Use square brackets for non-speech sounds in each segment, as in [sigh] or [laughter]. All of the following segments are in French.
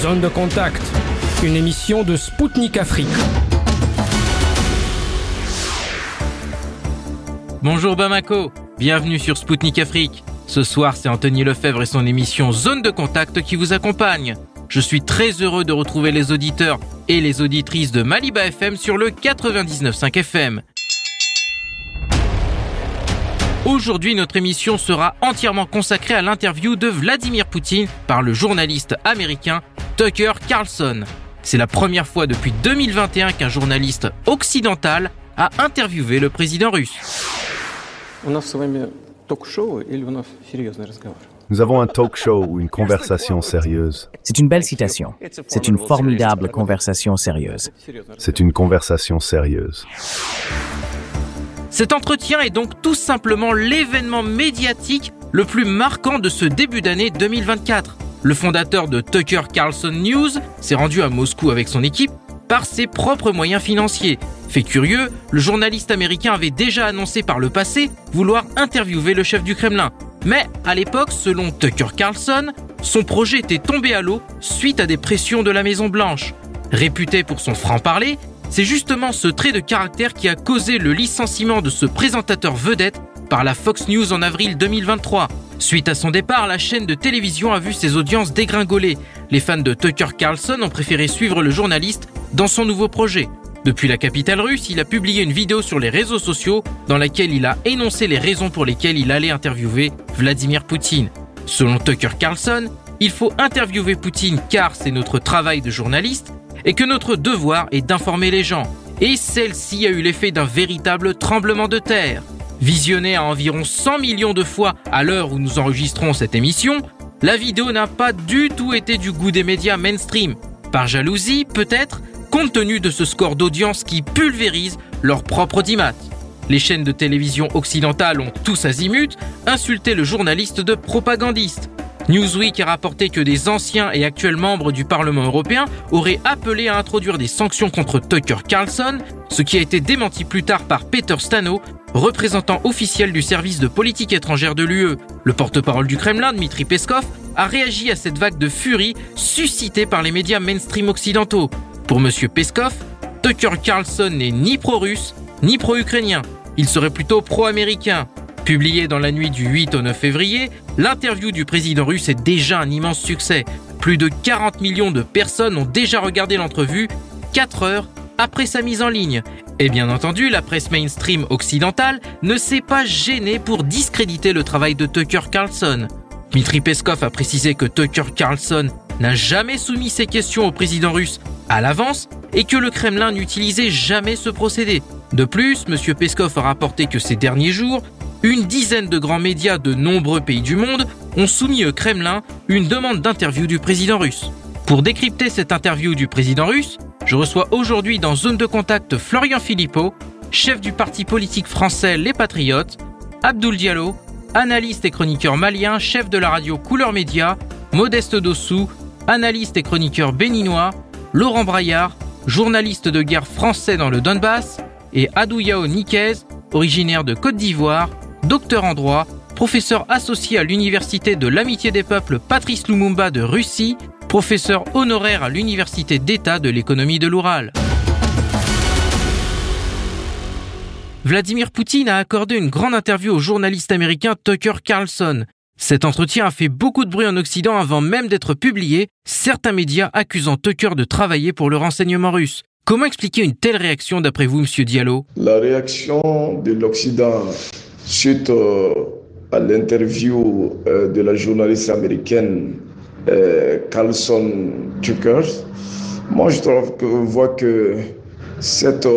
Zone de contact, une émission de Spoutnik Afrique. Bonjour Bamako, bienvenue sur Spoutnik Afrique. Ce soir, c'est Anthony Lefebvre et son émission Zone de contact qui vous accompagne. Je suis très heureux de retrouver les auditeurs et les auditrices de Maliba FM sur le 99.5 FM. Aujourd'hui, notre émission sera entièrement consacrée à l'interview de Vladimir Poutine par le journaliste américain Tucker Carlson. C'est la première fois depuis 2021 qu'un journaliste occidental a interviewé le président russe. Nous avons un talk show ou une conversation sérieuse. C'est une belle citation. C'est une formidable conversation sérieuse. C'est une conversation sérieuse. Cet entretien est donc tout simplement l'événement médiatique le plus marquant de ce début d'année 2024. Le fondateur de Tucker Carlson News s'est rendu à Moscou avec son équipe par ses propres moyens financiers. Fait curieux, le journaliste américain avait déjà annoncé par le passé vouloir interviewer le chef du Kremlin. Mais à l'époque, selon Tucker Carlson, son projet était tombé à l'eau suite à des pressions de la Maison Blanche. Réputé pour son franc-parler, c'est justement ce trait de caractère qui a causé le licenciement de ce présentateur vedette par la Fox News en avril 2023. Suite à son départ, la chaîne de télévision a vu ses audiences dégringoler. Les fans de Tucker Carlson ont préféré suivre le journaliste dans son nouveau projet. Depuis la capitale russe, il a publié une vidéo sur les réseaux sociaux dans laquelle il a énoncé les raisons pour lesquelles il allait interviewer Vladimir Poutine. Selon Tucker Carlson, il faut interviewer Poutine car c'est notre travail de journaliste et que notre devoir est d'informer les gens. Et celle-ci a eu l'effet d'un véritable tremblement de terre. Visionnée à environ 100 millions de fois à l'heure où nous enregistrons cette émission, la vidéo n'a pas du tout été du goût des médias mainstream. Par jalousie, peut-être, compte tenu de ce score d'audience qui pulvérise leur propre audimat. Les chaînes de télévision occidentales ont tous azimuts insulté le journaliste de propagandiste. Newsweek a rapporté que des anciens et actuels membres du Parlement européen auraient appelé à introduire des sanctions contre Tucker Carlson, ce qui a été démenti plus tard par Peter Stano, représentant officiel du service de politique étrangère de l'UE. Le porte-parole du Kremlin, Dmitri Peskov, a réagi à cette vague de furie suscitée par les médias mainstream occidentaux. Pour M. Peskov, Tucker Carlson n'est ni pro-russe, ni pro-ukrainien. Il serait plutôt pro-américain. Publié dans la nuit du 8 au 9 février, l'interview du président russe est déjà un immense succès. Plus de 40 millions de personnes ont déjà regardé l'entrevue 4 heures après sa mise en ligne. Et bien entendu, la presse mainstream occidentale ne s'est pas gênée pour discréditer le travail de Tucker Carlson. Dmitri Peskov a précisé que Tucker Carlson n'a jamais soumis ses questions au président russe à l'avance et que le Kremlin n'utilisait jamais ce procédé. De plus, M. Peskov a rapporté que ces derniers jours, une dizaine de grands médias de nombreux pays du monde ont soumis au Kremlin une demande d'interview du président russe. Pour décrypter cette interview du président russe, je reçois aujourd'hui dans Zone de Contact Florian Philippot, chef du parti politique français Les Patriotes, Abdoul Diallo, analyste et chroniqueur malien, chef de la radio Couleur Média, Modeste Dossou, analyste et chroniqueur béninois, Laurent Braillard, journaliste de guerre français dans le Donbass, et Adouyao Nikez, originaire de Côte d'Ivoire, docteur en droit, professeur associé à l'Université de l'Amitié des Peuples Patrice Lumumba de Russie, professeur honoraire à l'Université d'État de l'économie de l'Oural. Vladimir Poutine a accordé une grande interview au journaliste américain Tucker Carlson. Cet entretien a fait beaucoup de bruit en Occident avant même d'être publié, certains médias accusant Tucker de travailler pour le renseignement russe. Comment expliquer une telle réaction d'après vous, Monsieur Diallo? La réaction de l'Occident suite euh, à l'interview euh, de la journaliste américaine euh, Carlson Tucker, moi je trouve que, vois que cette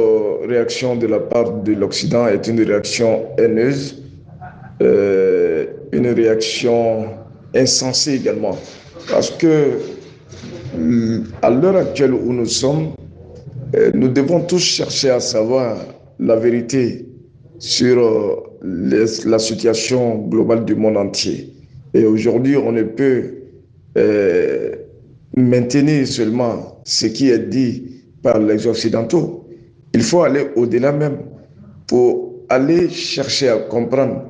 réaction de la part de l'Occident est une réaction haineuse, une réaction insensée également. Parce que à l'heure actuelle où nous sommes, nous devons tous chercher à savoir la vérité sur euh, la situation globale du monde entier. Et aujourd'hui, on ne peut euh, maintenir seulement ce qui est dit par les Occidentaux. Il faut aller au-delà même pour aller chercher à comprendre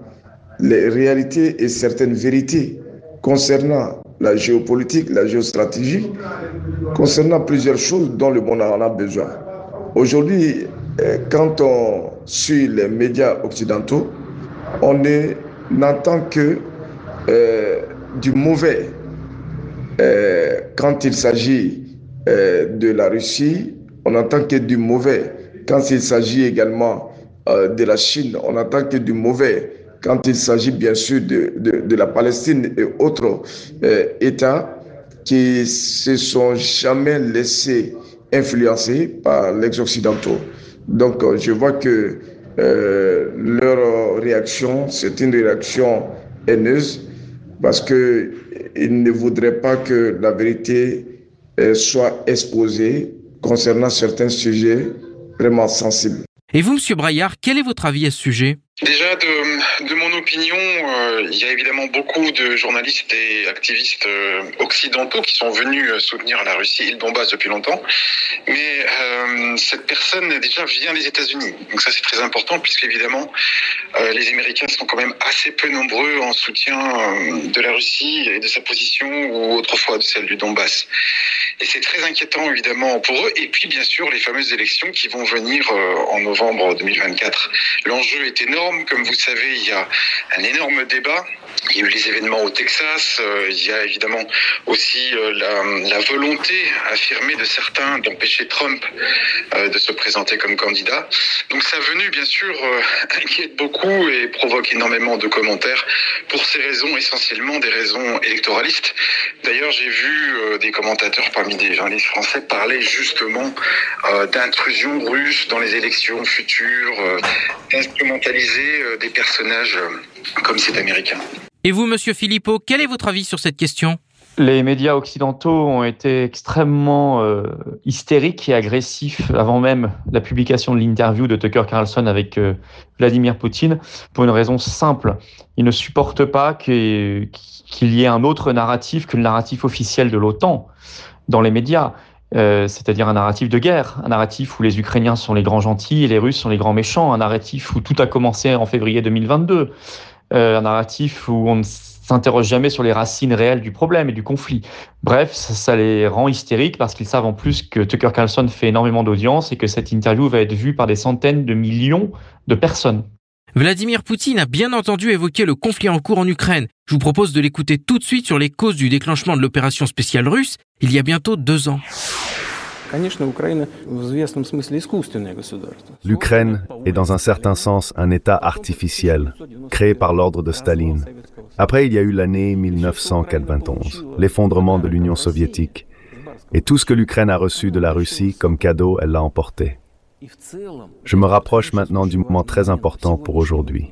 les réalités et certaines vérités concernant la géopolitique, la géostratégie, concernant plusieurs choses dont le monde en a besoin. Aujourd'hui, euh, quand on suit les médias occidentaux, on n'entend que euh, du mauvais euh, quand il s'agit de la Russie, on n'entend que du mauvais quand il s'agit également de la Chine, on n'entend que du mauvais quand il s'agit bien sûr de, de, la Palestine et autres euh, États qui se sont jamais laissés influencer par les Occidentaux. Donc euh, je vois que euh, leur réaction, c'est une réaction haineuse parce qu'ils ne voudraient pas que la vérité soit exposée concernant certains sujets vraiment sensibles. Et vous, Monsieur Braillard, quel est votre avis à ce sujet? Déjà, de, mon opinion, euh, il y a évidemment beaucoup de journalistes et activistes euh, occidentaux qui sont venus euh, soutenir la Russie et le Donbass depuis longtemps. Mais cette personne déjà vient des États-Unis. Donc ça, c'est très important puisque évidemment, les Américains sont quand même assez peu nombreux en soutien de la Russie et de sa position ou autrefois de celle du Donbass. Et c'est très inquiétant évidemment pour eux. Et puis bien sûr, les fameuses élections qui vont venir en novembre 2024. L'enjeu est énorme comme vous savez, il y a un énorme débat. Il y a eu les événements au Texas. Euh, il y a évidemment aussi euh, la, volonté affirmée de certains d'empêcher Trump euh, de se présenter comme candidat. Donc sa venue, bien sûr, [laughs] inquiète beaucoup et provoque énormément de commentaires pour ces raisons, essentiellement des raisons électoralistes. D'ailleurs, j'ai vu des commentateurs parmi des journalistes français parler justement d'intrusion russe dans les élections futures, d'instrumentaliser des personnages comme cet américain. Et vous, monsieur Philippot, quel est votre avis sur cette question? Les médias occidentaux ont été extrêmement euh, hystériques et agressifs avant même la publication de l'interview de Tucker Carlson avec euh, Vladimir Poutine pour une raison simple. Ils ne supportent pas qu'il qu y ait un autre narratif que le narratif officiel de l'OTAN dans les médias. Euh, c'est-à-dire un narratif de guerre, un narratif où les Ukrainiens sont les grands gentils et les Russes sont les grands méchants, un narratif où tout a commencé en février 2022, euh, un narratif où on ne s'interroge jamais sur les racines réelles du problème et du conflit. Bref, ça, ça les rend hystériques parce qu'ils savent en plus que Tucker Carlson fait énormément d'audience et que cette interview va être vue par des centaines de millions de personnes. Vladimir Poutine a bien entendu évoqué le conflit en cours en Ukraine. Je vous propose de l'écouter tout de suite sur les causes du déclenchement de l'opération spéciale russe il y a bientôt deux ans. L'Ukraine est dans un certain sens un État artificiel, créé par l'ordre de Staline. Après, il y a eu l'année 1991, l'effondrement de l'Union soviétique. Et tout ce que l'Ukraine a reçu de la Russie comme cadeau, elle l'a emporté. Je me rapproche maintenant du moment très important pour aujourd'hui.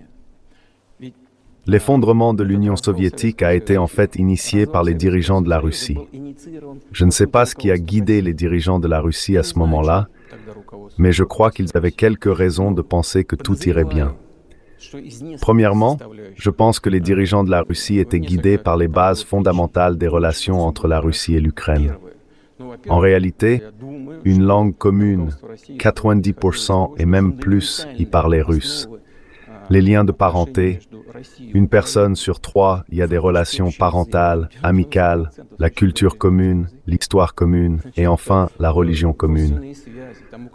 L'effondrement de l'Union soviétique a été en fait initié par les dirigeants de la Russie. Je ne sais pas ce qui a guidé les dirigeants de la Russie à ce moment-là, mais je crois qu'ils avaient quelques raisons de penser que tout irait bien. Premièrement, je pense que les dirigeants de la Russie étaient guidés par les bases fondamentales des relations entre la Russie et l'Ukraine. En réalité, une langue commune, 90% et même plus y parlaient russe. Les liens de parenté, une personne sur trois y a des relations parentales, amicales, la culture commune, l'histoire commune et enfin la religion commune.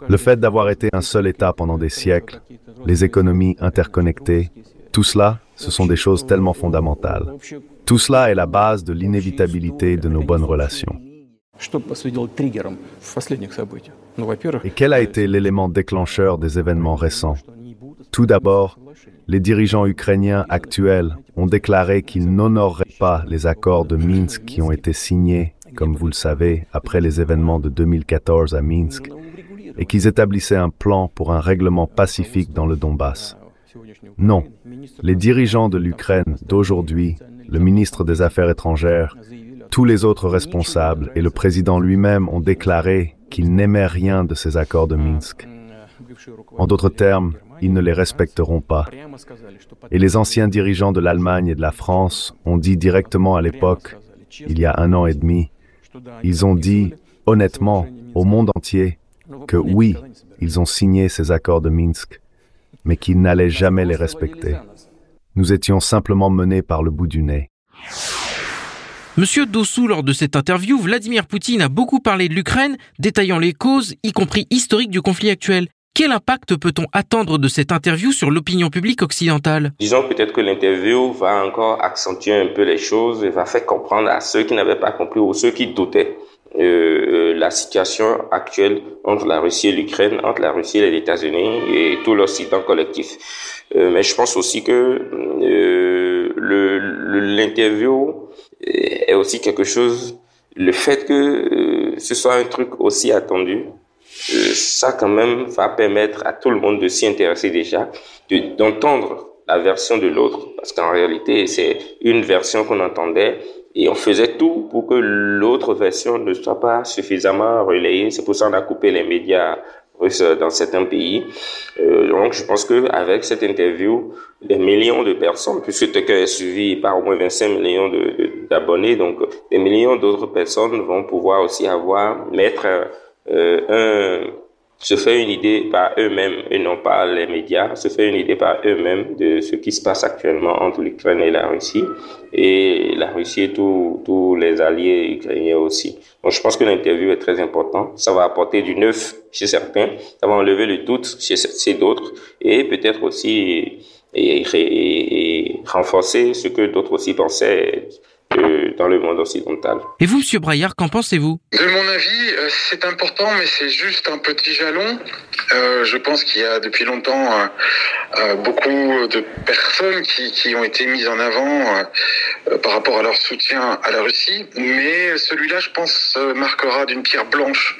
Le fait d'avoir été un seul État pendant des siècles, les économies interconnectées, tout cela, ce sont des choses tellement fondamentales. Tout cela est la base de l'inévitabilité de nos bonnes relations. Et quel a été l'élément déclencheur des événements récents? Tout d'abord, les dirigeants ukrainiens actuels ont déclaré qu'ils n'honoreraient pas les accords de Minsk qui ont été signés, comme vous le savez, après les événements de 2014 à Minsk, et qu'ils établissaient un plan pour un règlement pacifique dans le Donbass. Non, les dirigeants de l'Ukraine d'aujourd'hui, le ministre des Affaires étrangères, tous les autres responsables et le président lui-même ont déclaré qu'ils n'aimaient rien de ces accords de Minsk. En d'autres termes, ils ne les respecteront pas. Et les anciens dirigeants de l'Allemagne et de la France ont dit directement à l'époque, il y a un an et demi, ils ont dit honnêtement au monde entier que oui, ils ont signé ces accords de Minsk, mais qu'ils n'allaient jamais les respecter. Nous étions simplement menés par le bout du nez. Monsieur Dossou, lors de cette interview, Vladimir Poutine a beaucoup parlé de l'Ukraine, détaillant les causes, y compris historiques du conflit actuel. Quel impact peut-on attendre de cette interview sur l'opinion publique occidentale? Disons peut-être que l'interview va encore accentuer un peu les choses et va faire comprendre à ceux qui n'avaient pas compris ou ceux qui doutaient euh, euh, la situation actuelle entre la Russie et l'Ukraine, entre la Russie et les États-Unis et tout l'Occident collectif. Euh, mais je pense aussi que l'interview est aussi quelque chose, le fait que ce soit un truc aussi attendu, ça quand même va permettre à tout le monde de s'y intéresser déjà, d'entendre la version de l'autre, parce qu'en réalité c'est une version qu'on entendait et on faisait tout pour que l'autre version ne soit pas suffisamment relayée. C'est pour ça qu'on a coupé les médias russes dans certains pays. Euh, donc je pense que avec cette interview, des millions de personnes, puisque Tucker est suivi par au moins 25 millions d'abonnés, donc des millions d'autres personnes vont pouvoir aussi avoir mettre euh, un, se fait une idée par eux-mêmes et non pas les médias, se fait une idée par eux-mêmes de ce qui se passe actuellement entre l'Ukraine et la Russie et la Russie et tous les alliés ukrainiens aussi. Donc je pense que l'interview est très importante. Ça va apporter du neuf chez certains, ça va enlever le doute chez, chez d'autres et peut-être aussi et, et renforcer ce que d'autres aussi pensaient dans le monde occidental. Et vous, Monsieur Braillard, qu'en pensez-vous? De mon avis, euh, c'est important, mais c'est juste un petit jalon. Euh, je pense qu'il y a depuis longtemps euh, euh beaucoup de personnes qui, qui, ont été mises en avant euh, par rapport à leur soutien à la Russie, mais celui-là, je pense, marquera d'une pierre blanche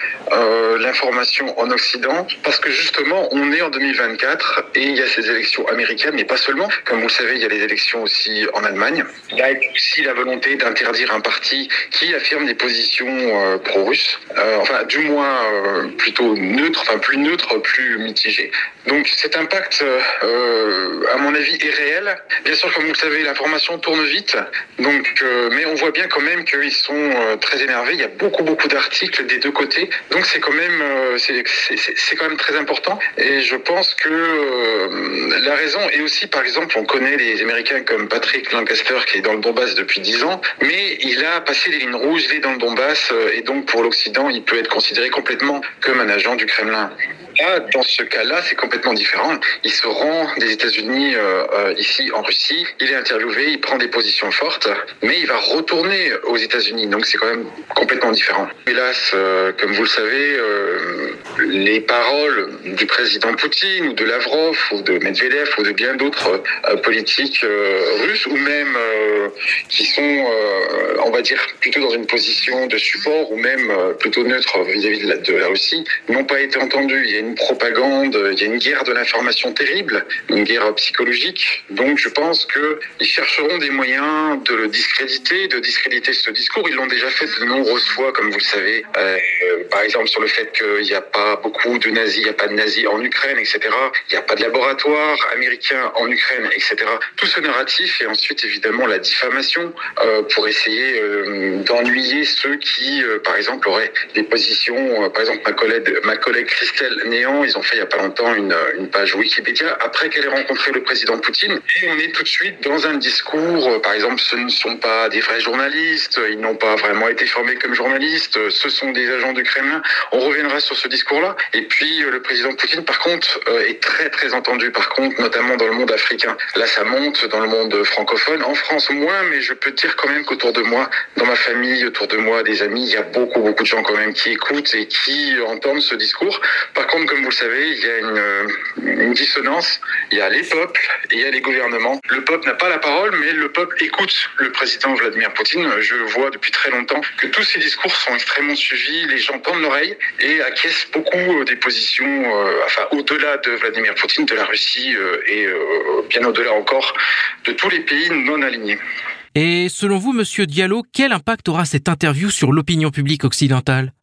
l'information en Occident, parce que justement, on est en 2024 et il y a ces élections américaines, mais pas seulement. Comme vous le savez, il y a les élections aussi en Allemagne. Il y a aussi la volonté d'interdire un parti qui affirme des positions euh, pro-russes, euh, enfin du moins euh, plutôt neutre, enfin plus neutre, plus mitigé. Donc cet impact, à mon avis, est réel. Bien sûr, comme vous le savez, l'information tourne vite, donc mais on voit bien quand même qu'ils sont très énervés. Il y a beaucoup beaucoup d'articles des deux côtés, donc c'est quand même c'est quand même très important. Et je pense que la raison est aussi, par exemple, on connaît les Américains comme Patrick Lancaster qui est dans le Donbass depuis 10 ans mais il a passé les lignes rouges, il est dans le Donbass, euh, et donc pour l'Occident, il peut être considéré complètement comme un agent du Kremlin. Dans ce cas-là, c'est complètement différent. Il se rend des États-Unis euh, euh, ici en Russie, il est interviewé, il prend des positions fortes, mais il va retourner aux États-Unis, donc c'est quand même complètement différent. Hélas, comme vous le savez, les paroles du président Poutine ou de Lavrov ou de Medvedev ou de bien d'autres politiques russes ou même qui sont euh, on va dire, plutôt dans une position de support ou même euh, plutôt neutre vis-à-vis de, de, la Russie, n'ont pas été entendus. Il y a une propagande, il y a une guerre de l'information terrible, une guerre psychologique. Donc je pense qu'ils chercheront des moyens de le discréditer, de discréditer ce discours. Ils l'ont déjà fait de nombreuses fois, comme vous le savez. Euh, par exemple sur le fait qu'il n'y a pas beaucoup de nazis, il n'y a pas de nazis en Ukraine, etc. Il n'y a pas de laboratoire américain en Ukraine, etc. Tout ce narratif et ensuite évidemment la diffamation euh, pour essayer euh, d'ennuyer ceux qui, par exemple, auraient des positions. par exemple, ma collègue, ma collègue Christelle Ils ont fait il n'y a pas longtemps une, une page Wikipédia après qu'elle ait rencontré le président Poutine. Et on est tout de suite dans un discours, par exemple, ce ne sont pas des vrais journalistes, ils n'ont pas vraiment été formés comme journalistes, ce sont des agents du Kremlin. On reviendra sur ce discours-là. Et puis, le président Poutine, par contre, est très, très entendu, par contre, notamment dans le monde africain. Là, ça monte dans le monde francophone. En France, moins, mais je peux dire quand même qu'autour de moi, dans ma famille, autour de moi, des amis, il y a beaucoup, beaucoup de gens quand même qui écoutent et qui entendent ce discours. Par contre, comme vous le savez, il y a une, euh, une dissonance. Il y a les peuples et il y a les gouvernements. Le peuple n'a pas la parole, mais le peuple écoute le président Vladimir Poutine. Je vois depuis très longtemps que tous ces discours sont extrêmement suivis. Les gens tendent l'oreille et acquiescent beaucoup des positions, euh, enfin, au-delà de Vladimir Poutine, de la Russie euh, et bien au-delà encore de tous les pays non alignés. Et selon vous, Monsieur Diallo, quel impact aura cette interview sur l'opinion publique occidentale?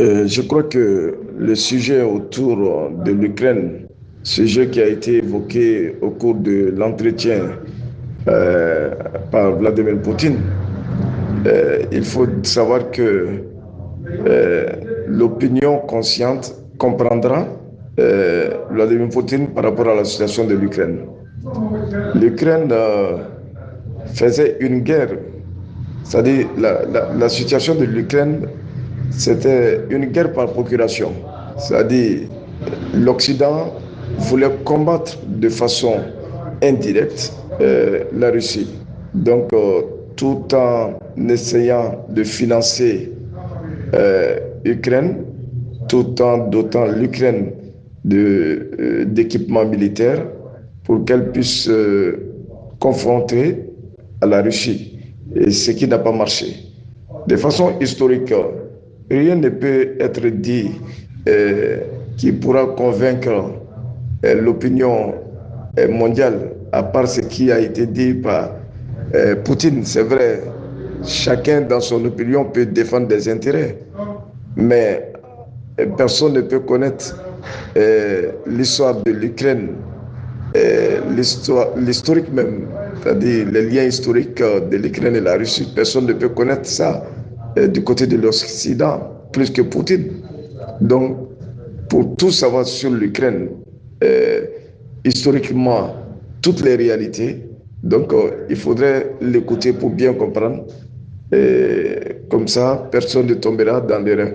Euh, Je crois que le sujet autour de l'Ukraine, sujet qui a été évoqué au cours de l'entretien euh, par Vladimir Poutine, euh, il faut savoir que l'opinion consciente comprendra Vladimir Poutine par rapport à la situation de l'Ukraine. L'Ukraine faisait une guerre C'est-à-dire la, la, situation de l'Ukraine, c'était une guerre par procuration. C'est-à-dire l'Occident voulait combattre de façon indirecte euh, la Russie. Donc, euh, tout en essayant de financer euh, l'Ukraine, tout en dotant l'Ukraine d'équipements militaires pour qu'elle puisse confronter à la Russie, ce qui n'a pas marché. De façon historique, rien ne peut être dit qui pourra convaincre l'opinion mondiale à part ce qui a été dit par euh, Poutine. C'est vrai, chacun dans son opinion peut défendre des intérêts, mais euh, personne ne peut connaître euh, l'histoire de l'Ukraine, l'historique même, c'est-à-dire les liens historiques de l'Ukraine et la Russie. Personne ne peut connaître ça du côté de l'Occident plus que Poutine. Donc, pour tout savoir sur l'Ukraine, historiquement, toutes les réalités. Donc, euh, il faudrait l'écouter pour bien comprendre. Et comme ça, personne ne tombera dans l'erreur.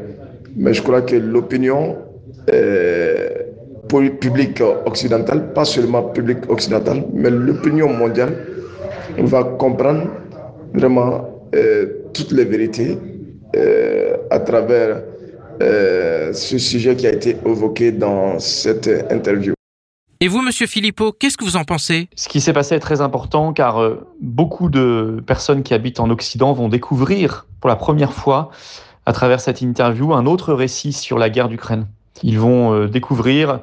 Mais je crois que l'opinion euh, publique occidentale, pas seulement publique occidentale, mais l'opinion mondiale va comprendre vraiment euh, toutes les vérités à travers ce sujet qui a été évoqué dans cette interview. Et vous, Monsieur Philippot, qu'est-ce que vous en pensez? Ce qui s'est passé est très important car euh, beaucoup de personnes qui habitent en Occident vont découvrir pour la première fois, à travers cette interview, un autre récit sur la guerre d'Ukraine. Ils vont euh, découvrir euh,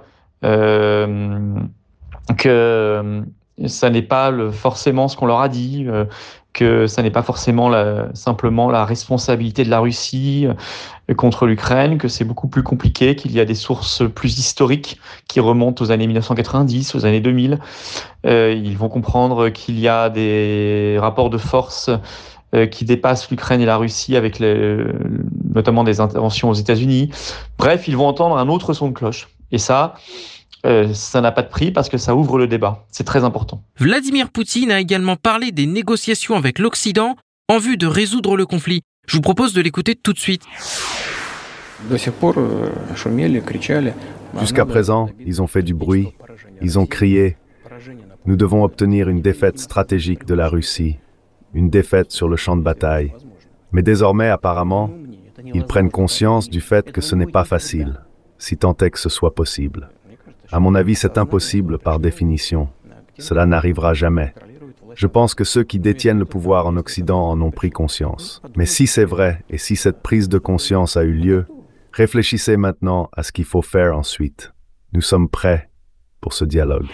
que ça n'est pas forcément ce qu'on leur a dit, que ça n'est pas forcément simplement la responsabilité de la Russie euh, contre l'Ukraine, que c'est beaucoup plus compliqué, qu'il y a des sources plus historiques qui remontent aux années 1990, aux années 2000. Euh, ils vont comprendre qu'il y a des rapports de force euh, qui dépassent l'Ukraine et la Russie avec notamment des interventions aux États-Unis. Bref, ils vont entendre un autre son de cloche. Et ça, euh, ça n'a pas de prix parce que ça ouvre le débat. C'est très important. Vladimir Poutine a également parlé des négociations avec l'Occident en vue de résoudre le conflit. Je vous propose de l'écouter tout de suite. Jusqu'à présent, ils ont fait du bruit, ils ont crié. Nous devons obtenir une défaite stratégique de la Russie, une défaite sur le champ de bataille. Mais désormais, apparemment, ils prennent conscience du fait que ce n'est pas facile, si tant est que ce soit possible. À mon avis, c'est impossible par définition. Cela n'arrivera jamais. Je pense que ceux qui détiennent le pouvoir en Occident en ont pris conscience. Mais si c'est vrai et si cette prise de conscience a eu lieu, réfléchissez maintenant à ce qu'il faut faire ensuite. Nous sommes prêts pour ce dialogue.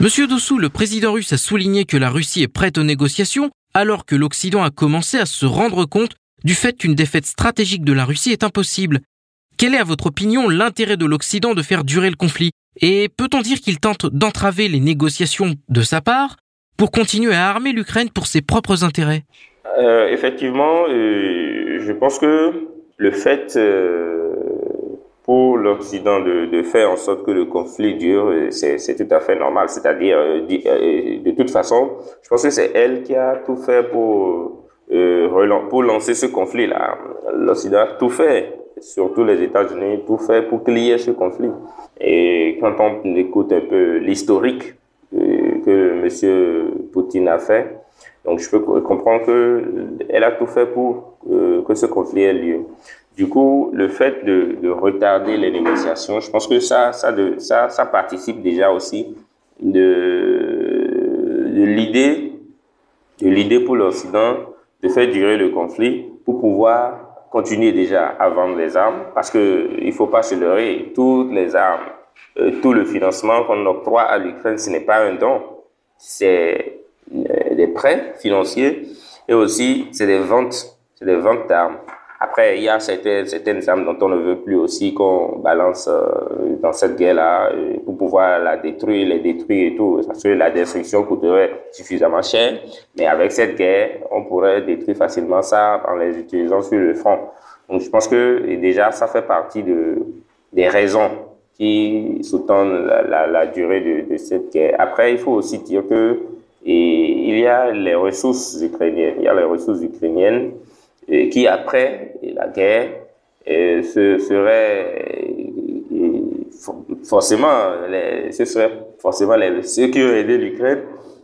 Monsieur Dossou, le président russe a souligné que la Russie est prête aux négociations alors que l'Occident a commencé à se rendre compte du fait qu'une défaite stratégique de la Russie est impossible. Quel est, à votre opinion, l'intérêt de l'Occident de faire durer le conflit? Et peut-on dire qu'il tente d'entraver les négociations de sa part pour continuer à armer l'Ukraine pour ses propres intérêts? Euh, Effectivement, euh, je pense que le fait euh, pour l'Occident de, faire en sorte que le conflit dure, c'est tout à fait normal. C'est-à-dire, de toute façon, je pense que c'est elle qui a tout fait pour, pour lancer ce conflit-là. L'Occident a tout fait surtout les États-Unis, tout fait pour qu'il ce conflit. Et quand on écoute un peu l'historique que, M. Poutine a fait, donc je peux comprendre qu'elle a tout fait pour euh, que ce conflit ait lieu. Du coup, le fait de, retarder les négociations, je pense que ça, ça, participe déjà aussi de l'idée, de l'idée pour l'Occident de faire durer le conflit pour pouvoir continuer déjà à vendre les armes parce que il faut pas se leurrer. Toutes les armes, euh, tout le financement qu'on octroie à l'Ukraine, ce n'est pas un don, c'est euh, des prêts financiers et aussi c'est des ventes, c'est des ventes d'armes. Après, il y a certaines, armes dont on ne veut plus aussi qu'on balance euh, dans cette guerre-là euh, pour pouvoir la détruire, les détruire et tout. Parce que la destruction coûterait suffisamment cher. Mais avec cette guerre, on pourrait détruire facilement ça en les utilisant sur le front. Donc je pense que déjà, ça fait partie de, des raisons qui sous-tendent la, durée de, cette guerre. Après, il faut aussi dire que il y a les ressources ukrainiennes. Il y a les ressources ukrainiennes qui, après la guerre, ce serait forcément, ce serait forcément les, ceux qui ont aidé l'Ukraine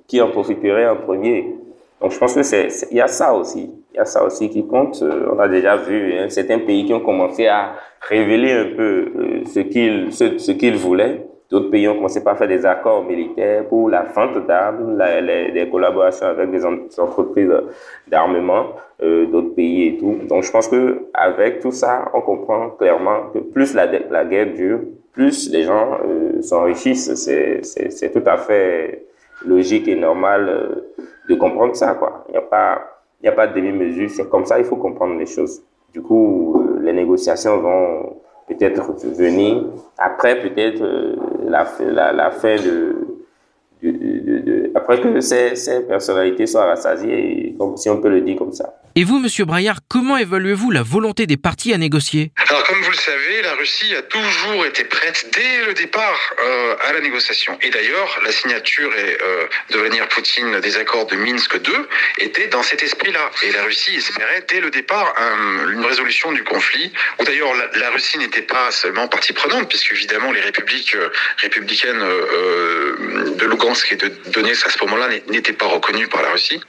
qui en profiteraient en premier. Donc je pense que c'est, il y a ça aussi, il y a ça aussi qui compte. Euh, on a déjà vu hein, certains pays qui ont commencé à révéler un peu euh, ce qu'ils ce, ce qu'ils voulaient. D'autres pays ont commencé par faire des accords militaires pour la vente d'armes, des collaborations avec des entreprises d'armement, euh, d'autres pays et tout. Donc je pense que avec tout ça, on comprend clairement que plus la, la guerre dure, plus les gens euh, s'enrichissent. C'est tout à fait logique et normal euh, de comprendre ça. Quoi. Il n'y a pas, il a pas de demi-mesure. C'est comme ça, il faut comprendre les choses. Du coup, euh, les négociations vont peut-être venir. Après peut-être la, la, la, fin de, de, de, après que ces, ces personnalités soient rassasiées, comme, si on peut le dire comme ça. Et vous, Monsieur Braillard, comment évaluez-vous la volonté des partis à négocier? Alors, comme vous le savez, la Russie a toujours été prête dès le départ euh, à la négociation. Et d'ailleurs, la signature et, euh, de Vladimir Poutine des accords de Minsk II était dans cet esprit-là. Et la Russie espérait dès le départ un, une résolution du conflit, où d'ailleurs la, la, Russie n'était pas seulement partie prenante, puisque évidemment les républiques euh, républicaines euh, de Lugansk et de Donetsk à ce moment-là n'étaient pas reconnues par la Russie.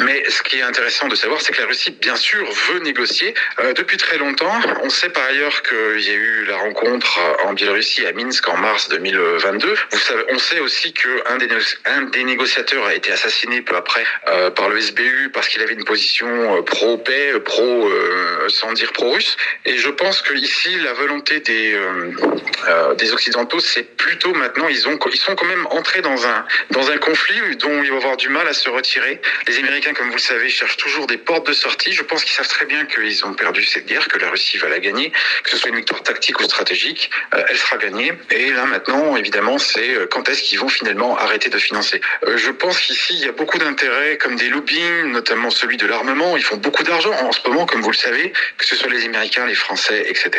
Mais ce qui est intéressant de savoir, c'est que la Russie, bien sûr, veut négocier euh, depuis très longtemps. On sait par ailleurs qu'il y a eu la rencontre en Biélorussie à Minsk en mars 2022. Vous savez, on sait aussi qu'un des, un des négociateurs a été assassiné peu après euh, par le SBU parce qu'il avait une position euh, pro-paix, pro, euh, sans dire pro-russe. Et je pense que ici, la volonté des, euh, Occidentaux, c'est plutôt maintenant, ils, ont, ils sont quand même entrés dans un conflit dont ils vont avoir du mal à se retirer. Les Américains, comme vous le savez, cherchent toujours des portes de sortie. Je pense qu'ils savent très bien qu'ils ont perdu cette guerre, que la Russie va la gagner, que ce soit une victoire tactique ou stratégique, euh, elle sera gagnée. Et là maintenant, évidemment, c'est euh, quand est-ce qu'ils vont finalement arrêter de financer. Euh, je pense qu'ici, il y a beaucoup d'intérêts, comme des lobbying, notamment celui de l'armement. Ils font beaucoup d'argent en ce moment, comme vous le savez, que ce soit les Américains, les Français, etc.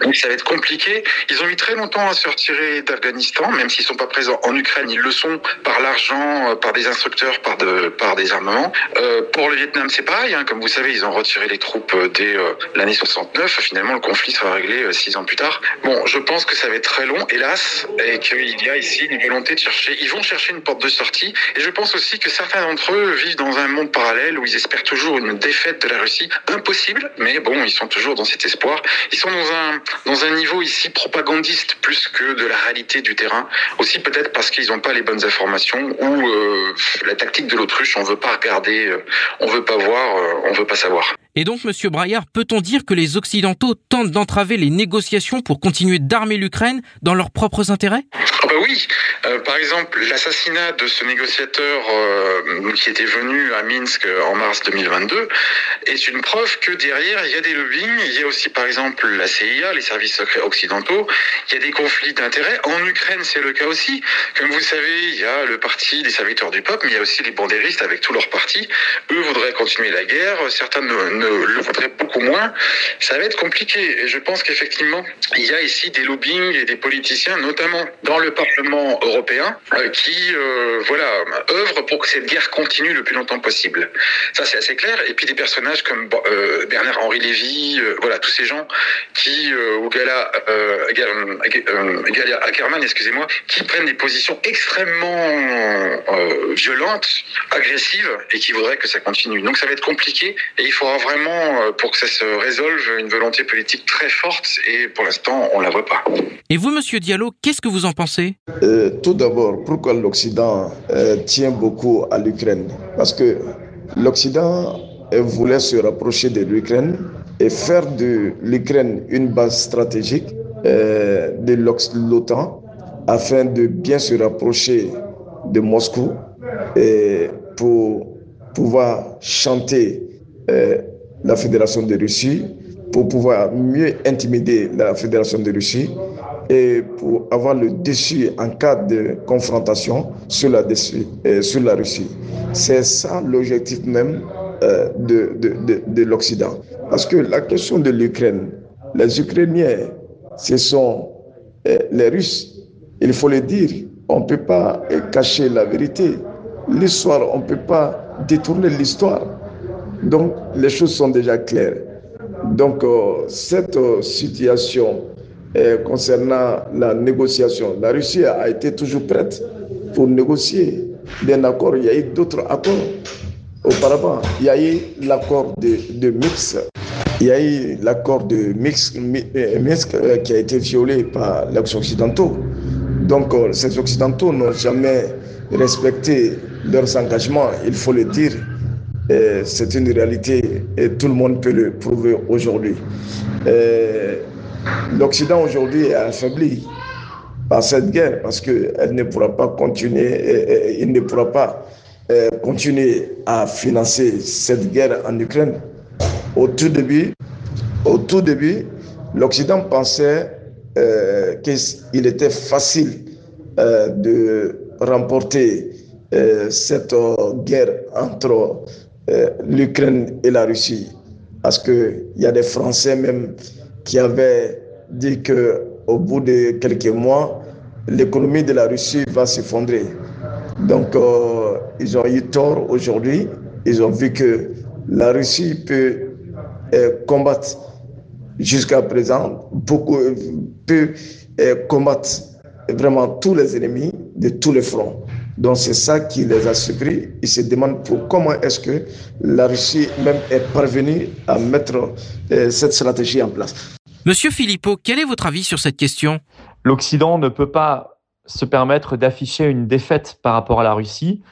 Donc ça va être compliqué. Ils ont mis très longtemps à se retirer d'Afghanistan, même s'ils sont pas présents en Ukraine, ils le sont par l'argent, par des instructeurs, par, de, par des armements. Euh, pour le Vietnam, c'est pareil. Hein. Comme vous savez, ils ont retiré les troupes euh, dès euh, l'année 69. Finalement, le conflit sera réglé euh, six ans plus tard. Bon, je pense que ça va être très long, hélas, et qu'il y a ici une volonté de chercher. Ils vont chercher une porte de sortie. Et je pense aussi que certains d'entre eux vivent dans un monde parallèle où ils espèrent toujours une défaite de la Russie. Impossible, mais bon, ils sont toujours dans cet espoir. Ils sont dans un niveau ici propagandiste plus que de la réalité du terrain. Aussi peut-être parce qu'ils n'ont pas les bonnes informations ou euh, la tactique de l'autruche, on veut pas regarder, euh, on veut pas voir, euh, on veut pas savoir. Et donc, Monsieur Braillard, peut-on dire que les Occidentaux tentent d'entraver les négociations pour continuer d'armer l'Ukraine dans leurs propres intérêts? Bah oui, euh, par exemple, l'assassinat de ce négociateur euh, qui était venu à Minsk en mars 2022 est une preuve que derrière, il y a des lobbying, il y a aussi par exemple la CIA, les services secrets occidentaux, il y a des conflits d'intérêts. En Ukraine, c'est le cas aussi. Comme vous savez, il y a le parti des serviteurs du peuple, mais il y a aussi les bandéristes avec tous leurs partis. Eux voudraient continuer la guerre, certains ne le voudraient beaucoup moins. Ça va être compliqué. Et je pense qu'effectivement, il y a ici des lobbying et des politiciens, notamment dans le Parlement européen, euh, qui euh, voilà œuvrent pour que cette guerre continue le plus longtemps possible. Ça, c'est assez clair. Et puis des personnages comme euh, Bernard-Henri Lévy, voilà, tous ces gens qui, ou Gala, Gala Ackerman, excusez-moi, qui prennent des positions extrêmement violentes, agressives, et qui voudraient que ça continue. Donc ça va être compliqué, et il faudra vraiment, pour que ça se résolve, une volonté politique très forte, et pour l'instant, on la voit pas. Et vous, Monsieur Diallo, qu'est-ce que vous en pensez? Euh, Tout d'abord, pourquoi l'Occident euh, tient beaucoup à l'Ukraine? Parce que l'Occident voulait se rapprocher de l'Ukraine et faire de l'Ukraine une base stratégique euh, de l'OTAN afin de bien se rapprocher de Moscou et pour pouvoir chanter euh, la Fédération de Russie, pour pouvoir mieux intimider la Fédération de Russie et pour avoir le dessus en cas de confrontation sur la, dessus, euh, sur la Russie. C'est ça l'objectif même euh, de, de, de, de l'Occident. Parce que la question de l'Ukraine, les Ukrainiens, ce sont euh, les Russes. Il faut le dire, on ne peut pas cacher la vérité. l'histoire, on ne peut pas détourner l'histoire. Donc les choses sont déjà claires. Donc euh, cette euh, situation euh, concernant la négociation, la Russie a été toujours prête pour négocier des accords. Il y a eu d'autres accords auparavant. Il y a eu l'accord de, de Mix. Il y a eu l'accord de Mix, Minsk qui a été violé par les Occidentaux. Donc ces Occidentaux n'ont jamais respecté leurs engagements, il faut le dire. C'est une réalité et tout le monde peut le prouver aujourd'hui. L'Occident aujourd'hui est affaibli par cette guerre parce qu'elle ne pourra pas continuer, il ne pourra pas euh, continuer à financer cette guerre en Ukraine. Au tout début, au tout début, l'Occident pensait euh, qu'il était facile euh, de remporter cette guerre entre l'Ukraine et la Russie. Parce qu'il y a des Français même qui avaient dit qu'au bout de quelques mois, l'économie de la Russie va s'effondrer. Donc, ils ont eu tort aujourd'hui. Ils ont vu que la Russie peut combattre jusqu'à présent, peut combattre vraiment tous les ennemis de tous les fronts. Donc c'est ça qui les a surpris. Ils se demandent pour comment est-ce que la Russie même est parvenue à mettre euh, cette stratégie en place. Monsieur Philippot, quel est votre avis sur cette question? L'Occident ne peut pas se permettre d'afficher une défaite par rapport à la Russie.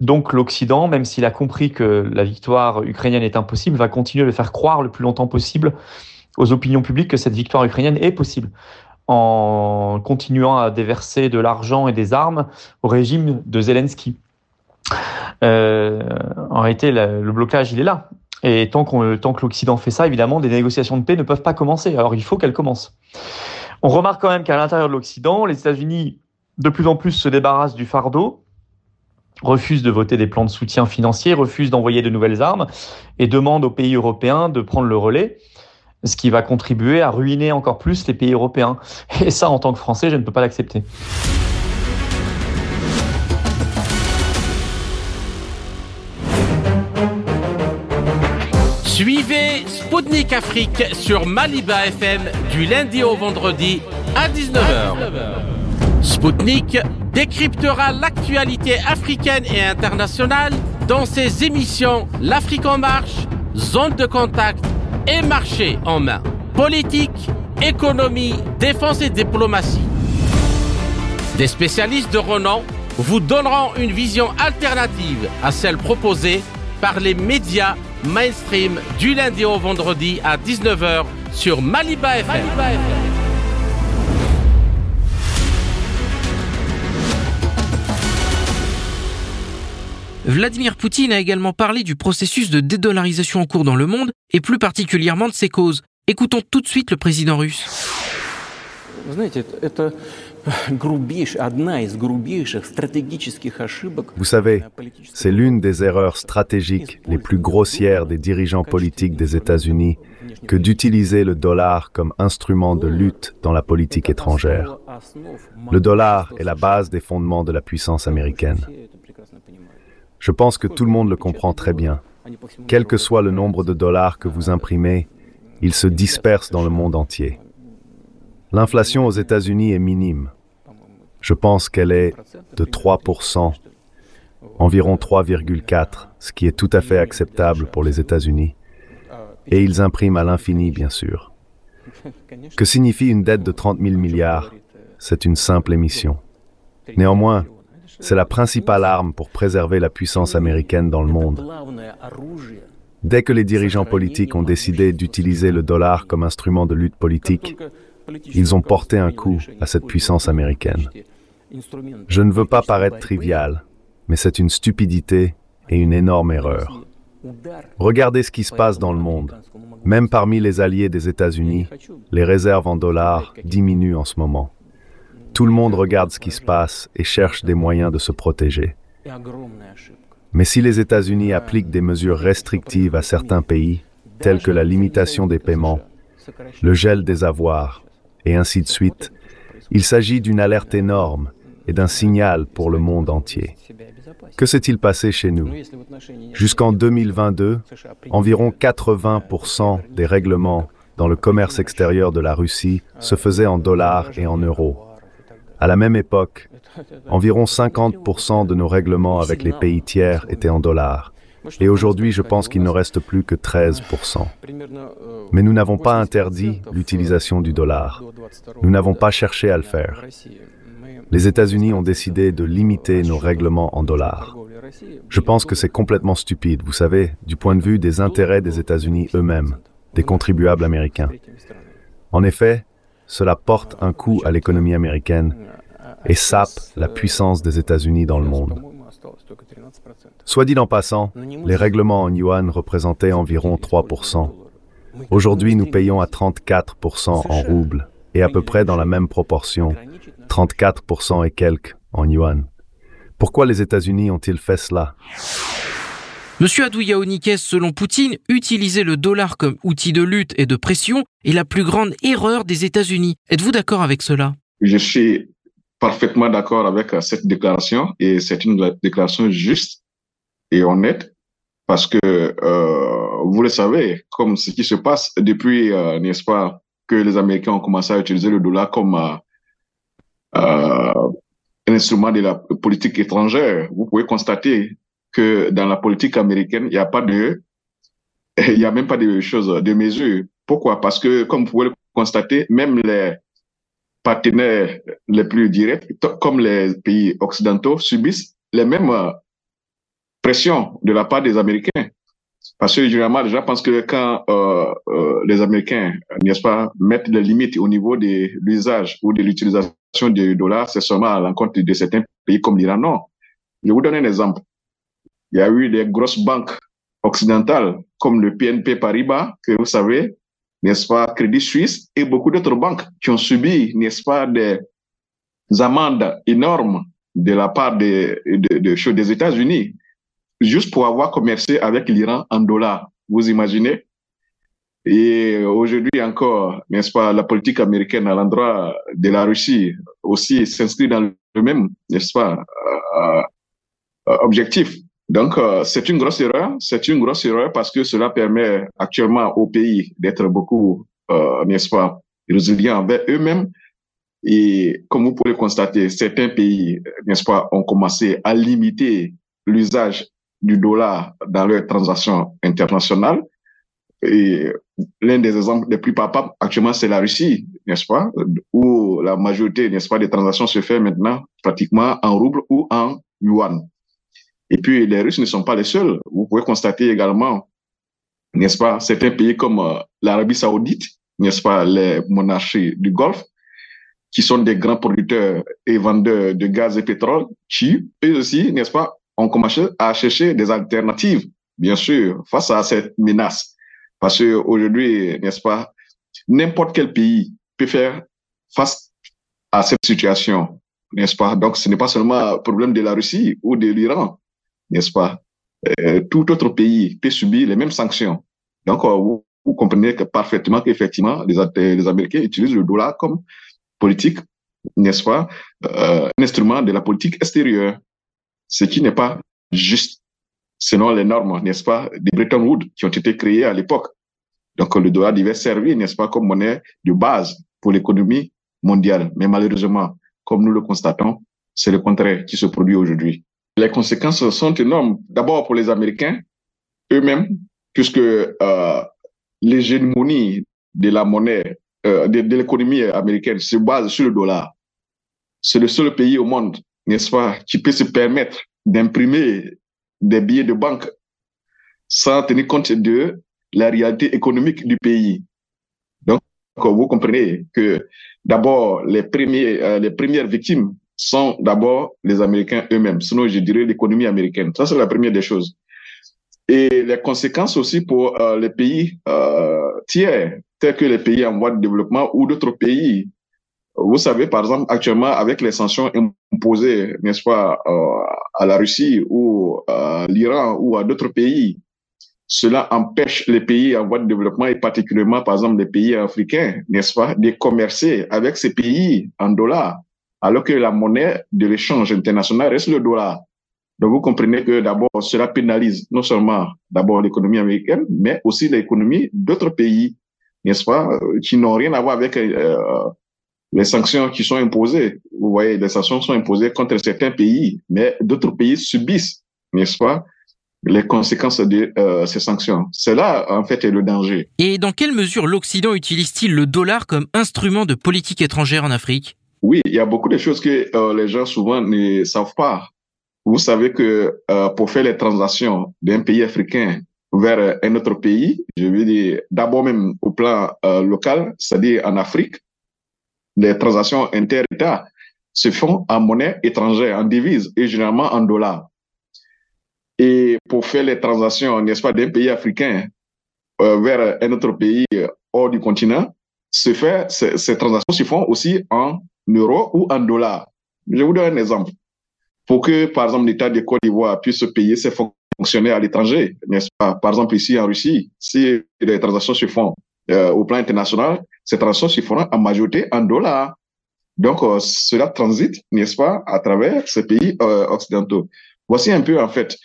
Donc l'Occident, même s'il a compris que la victoire ukrainienne est impossible, va continuer de faire croire le plus longtemps possible aux opinions publiques que cette victoire ukrainienne est possible en continuant à déverser de l'argent et des armes au régime de Zelensky. Euh, en réalité, le, blocage, il est là. Et tant, tant que l'Occident fait ça, évidemment, des négociations de paix ne peuvent pas commencer. Alors il faut qu'elles commencent. On remarque quand même qu'à l'intérieur de l'Occident, les États-Unis, de plus en plus, se débarrassent du fardeau, refusent de voter des plans de soutien financier, refusent d'envoyer de nouvelles armes et demandent aux pays européens de prendre le relais ce qui va contribuer à ruiner encore plus les pays européens. [laughs] Et ça, en tant que Français, je ne peux pas l'accepter. Suivez Spoutnik Afrique sur Maliba FM du lundi au vendredi à 19h. Spoutnik décryptera l'actualité africaine et internationale dans ses émissions L'Afrique en marche, Zone de contact et marché en main. Politique, économie, défense et diplomatie. Des spécialistes de renom vous donneront une vision alternative à celle proposée par les médias mainstream du lundi au vendredi à 19h sur Maliba FM. Vladimir Poutine a également parlé du processus de dédollarisation en cours dans le monde et plus particulièrement de ses causes. Écoutons tout de suite le président russe. Vous savez, c'est l'une des erreurs stratégiques les plus grossières des dirigeants politiques des États-Unis que d'utiliser le dollar comme instrument de lutte dans la politique étrangère. Le dollar est la base des fondements de la puissance américaine. Je pense que tout le monde le comprend très bien. Quel que soit le nombre de dollars que vous imprimez, il se disperse dans le monde entier. L'inflation aux États-Unis est minime. Je pense qu'elle est de 3%, environ 3,4%, ce qui est tout à fait acceptable pour les États-Unis. Et ils impriment à l'infini, bien sûr. Que signifie une dette de 30 000 milliards? C'est une simple émission. Néanmoins, c'est la principale arme pour préserver la puissance américaine dans le monde. Dès que les dirigeants politiques ont décidé d'utiliser le dollar comme instrument de lutte politique, ils ont porté un coup à cette puissance américaine. Je ne veux pas paraître trivial, mais c'est une stupidité et une énorme erreur. Regardez ce qui se passe dans le monde. Même parmi les alliés des États-Unis, les réserves en dollars diminuent en ce moment. Tout le monde regarde ce qui se passe et cherche des moyens de se protéger. Mais si les États-Unis appliquent des mesures restrictives à certains pays, telles que la limitation des paiements, le gel des avoirs, et ainsi de suite, il s'agit d'une alerte énorme et d'un signal pour le monde entier. Que s'est-il passé chez nous? Jusqu'en 2022, environ 80% des règlements dans le commerce extérieur de la Russie se faisaient en dollars et en euros. À la même époque, environ 50% de nos règlements avec les pays tiers étaient en dollars. Et aujourd'hui, je pense qu'il ne reste plus que 13%. Mais nous n'avons pas interdit l'utilisation du dollar. Nous n'avons pas cherché à le faire. Les États-Unis ont décidé de limiter nos règlements en dollars. Je pense que c'est complètement stupide, vous savez, du point de vue des intérêts des États-Unis eux-mêmes, des contribuables américains. En effet, cela porte un coup à l'économie américaine et sape la puissance des États-Unis dans le monde. Soit dit en passant, les règlements en yuan représentaient environ 3%. Aujourd'hui, nous payons à 34% en roubles et à peu près dans la même proportion, 34% et quelques en yuan. Pourquoi les États-Unis ont-ils fait cela? Monsieur Adouyaonikes, selon Poutine, utiliser le dollar comme outil de lutte et de pression est la plus grande erreur des États-Unis. Êtes-vous d'accord avec cela? Je suis parfaitement d'accord avec euh, cette déclaration et c'est une déclaration juste et honnête parce que euh, vous le savez, comme ce qui se passe depuis, euh, n'est-ce pas, que les Américains ont commencé à utiliser le dollar comme un instrument de la politique étrangère. Vous pouvez constater que dans la politique américaine, il n'y a pas de, [laughs] il y a même pas de choses, de mesures. Pourquoi? Parce que, comme vous pouvez le constater, même les partenaires les plus directs, comme les pays occidentaux, subissent les mêmes pressions de la part des Américains. Parce que généralement, les gens pensent que quand euh, euh, les Américains, n'est-ce pas, mettent les limites au niveau de l'usage ou de l'utilisation du dollar, c'est seulement à l'encontre de certains pays comme l'Iran. Non. Je vous donne un exemple. Il y a eu des grosses banques occidentales comme le PNP Paribas, que vous savez, n'est-ce pas, Crédit Suisse et beaucoup d'autres banques qui ont subi, n'est-ce pas, des amendes énormes de la part des, de, de, des États-Unis, juste pour avoir commercé avec l'Iran en dollars. Vous imaginez? Et aujourd'hui encore, n'est-ce pas, la politique américaine à l'endroit de la Russie aussi s'inscrit dans le même, n'est-ce pas, euh, objectif. Donc, euh, c'est une grosse erreur. C'est une grosse erreur parce que cela permet actuellement au pays d'être beaucoup, euh, n'est-ce pas, résilients envers eux-mêmes. Et comme vous pouvez constater, certains pays, n'est-ce pas, ont commencé à limiter l'usage du dollar dans leurs transactions internationales. Et l'un des exemples les plus palpables actuellement, c'est la Russie, n'est-ce pas, où la majorité, n'est-ce pas, des transactions se fait maintenant pratiquement en rouble ou en yuan. Et puis, les Russes ne sont pas les seuls. Vous pouvez constater également, n'est-ce pas, certains pays comme euh, l'Arabie saoudite, n'est-ce pas, les monarchies du Golfe, qui sont des grands producteurs et vendeurs de gaz et pétrole, qui, eux aussi, n'est-ce pas, ont commencé à chercher des alternatives, bien sûr, face à cette menace. Parce qu'aujourd'hui, n'est-ce pas, n'importe quel pays peut faire face à cette situation, n'est-ce pas? Donc, ce n'est pas seulement un problème de la Russie ou de l'Iran, n'est-ce pas? Euh, Tout autre pays peut subir les mêmes sanctions. Donc, euh, vous, vous comprenez parfaitement qu'effectivement, les, les Américains utilisent le dollar comme politique, n'est-ce pas? Euh, Un instrument de la politique extérieure, ce qui n'est pas juste selon les normes, n'est-ce pas, des Bretton Woods qui ont été créées à l'époque. Donc, le dollar devait servir, n'est-ce pas, comme monnaie de base pour l'économie mondiale. Mais malheureusement, comme nous le constatons, c'est le contraire qui se produit aujourd'hui. Les conséquences sont énormes. D'abord pour les Américains eux-mêmes, puisque euh, l'hégémonie de la monnaie, euh, de, l'économie américaine se base sur le dollar. C'est le seul pays au monde, n'est-ce pas, qui peut se permettre d'imprimer des billets de banque sans tenir compte de la réalité économique du pays. Donc, vous comprenez que d'abord, les, euh, les premières victimes sont d'abord les Américains eux-mêmes, sinon je dirais l'économie américaine. Ça, c'est la première des choses. Et les conséquences aussi pour euh, les pays euh, tiers, tels que les pays en voie de développement ou d'autres pays. Vous savez, par exemple, actuellement, avec les sanctions imposées, n'est-ce pas, euh, à la Russie ou à l'Iran ou à d'autres pays, cela empêche les pays en voie de développement et particulièrement, par exemple, les pays africains, n'est-ce pas, de commercer avec ces pays en dollars alors que la monnaie de l'échange international reste le dollar. Donc vous comprenez que d'abord cela pénalise non seulement d'abord l'économie américaine, mais aussi l'économie d'autres pays, n'est-ce pas, qui n'ont rien à voir avec euh, les sanctions qui sont imposées. Vous voyez, les sanctions sont imposées contre certains pays, mais d'autres pays subissent, n'est-ce pas, les conséquences de euh, ces sanctions. C'est là, en fait, est le danger. Et dans quelle mesure l'Occident utilise-t-il le dollar comme instrument de politique étrangère en Afrique? Oui, il y a beaucoup de choses que euh, les gens souvent ne savent pas. Vous savez que euh, pour faire les transactions d'un pays africain vers un autre pays, je veux dire d'abord même au plan local, c'est-à-dire en Afrique, les transactions inter-États se font en monnaie étrangère, en devise et généralement en dollars. Et pour faire les transactions, n'est-ce pas, d'un pays africain euh, vers un autre pays euh, hors du continent, ces, transactions se font aussi en euros ou en dollars. Je vous donne un exemple. Pour que, par exemple, l'État de Côte d'Ivoire puisse payer ses fonctionnaires à l'étranger, n'est-ce pas? Par exemple, ici en Russie, si les transactions se font euh, au plan international, ces transactions se feront en majorité en dollars. Donc, cela transite, n'est-ce pas, à travers ces pays occidentaux. Voici un peu, en fait,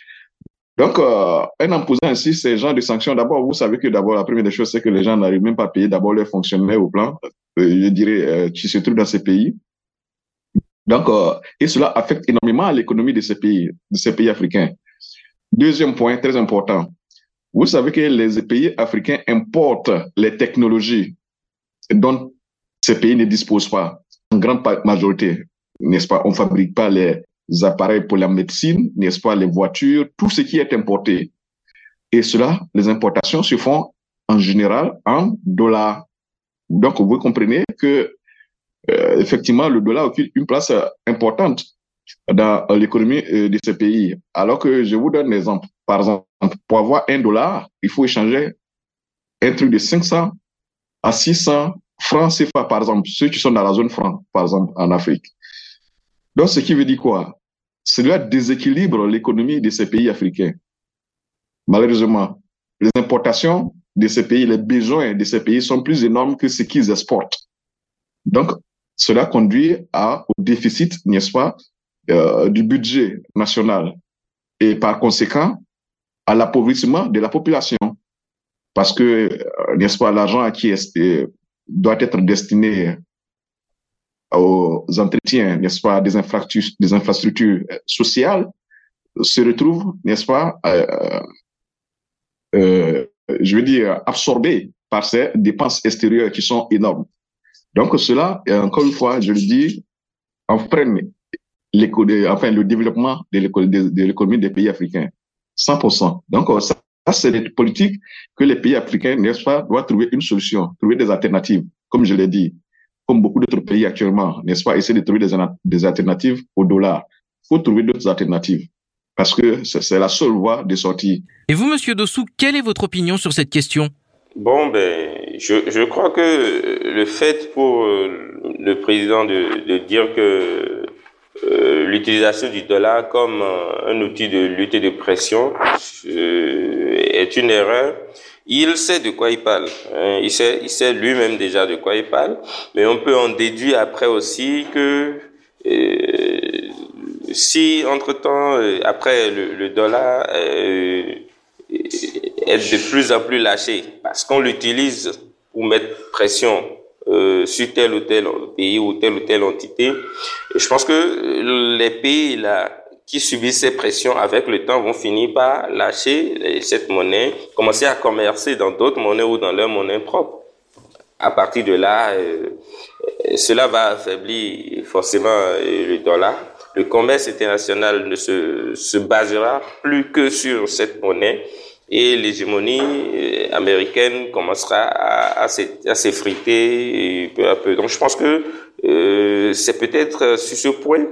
donc, euh, en imposant ainsi ces genres de sanctions, d'abord, vous savez que d'abord, la première des choses, c'est que les gens n'arrivent même pas à payer d'abord leurs fonctionnaires au plan, euh, je dirais, euh, qui se trouvent dans ces pays. Donc, euh, et cela affecte énormément l'économie de ces pays, de ces pays africains. Deuxième point très important. Vous savez que les pays africains importent les technologies dont ces pays ne disposent pas en grande majorité, n'est-ce pas? On fabrique pas les, appareils pour la médecine, n'est-ce pas, les voitures, tout ce qui est importé. Et cela, les importations se font en général en dollars. Donc, vous comprenez que, euh, effectivement, le dollar occupe une place importante dans l'économie euh, de ces pays. Alors que je vous donne un exemple. Par exemple, pour avoir un dollar, il faut échanger un truc de 500 à 600 francs CFA, par exemple, ceux qui sont dans la zone franc, par exemple, en Afrique. Donc, ce qui veut dire quoi? Cela déséquilibre l'économie de ces pays africains. Malheureusement, les importations de ces pays, les besoins de ces pays sont plus énormes que ce qu'ils exportent. Donc, cela conduit à, au déficit, n'est-ce pas, euh, du budget national et par conséquent à l'appauvrissement de la population. Parce que, euh, n'est-ce pas, l'argent qui est, euh, doit être destiné aux entretiens, n'est-ce pas, des infrastructures, euh, sociales, se retrouvent, n'est-ce pas, euh, euh, je veux dire, absorbés par ces dépenses extérieures qui sont énormes. Donc cela, encore une fois, je le dis, enfin le développement de l'économie des pays africains. 100%. Donc ça, c'est des politiques que les pays africains, n'est-ce pas, doivent trouver une solution, trouver des alternatives, comme je l'ai dit comme beaucoup d'autres pays actuellement, n'est-ce pas, essayer de trouver des, des alternatives au dollar. Il faut trouver d'autres alternatives parce que c'est la seule voie de sortie. Et vous, Monsieur Dossou, quelle est votre opinion sur cette question? Bon, ben, je, je crois que le fait pour euh, le président de, de dire que euh, l'utilisation du dollar comme euh, un outil de lutte et de pression est une erreur il sait de quoi il parle. Hein. Il sait, il sait lui-même déjà de quoi il parle. Mais on peut en déduire après aussi que euh, si entre-temps, euh, après le, dollar euh, est de plus en plus lâché, parce qu'on l'utilise pour mettre pression euh, sur tel ou tel pays ou telle ou telle entité, je pense que les pays là qui subissent ces pressions avec le temps vont finir par lâcher cette monnaie, commencer à commercer dans d'autres monnaies ou dans leur monnaie propre. À partir de là, euh, cela va affaiblir forcément euh, le dollar. Le commerce international ne se, se basera plus que sur cette monnaie et l'hégémonie euh, américaine commencera à, à s'effriter peu à peu. Donc je pense que euh, c'est peut-être sur ce point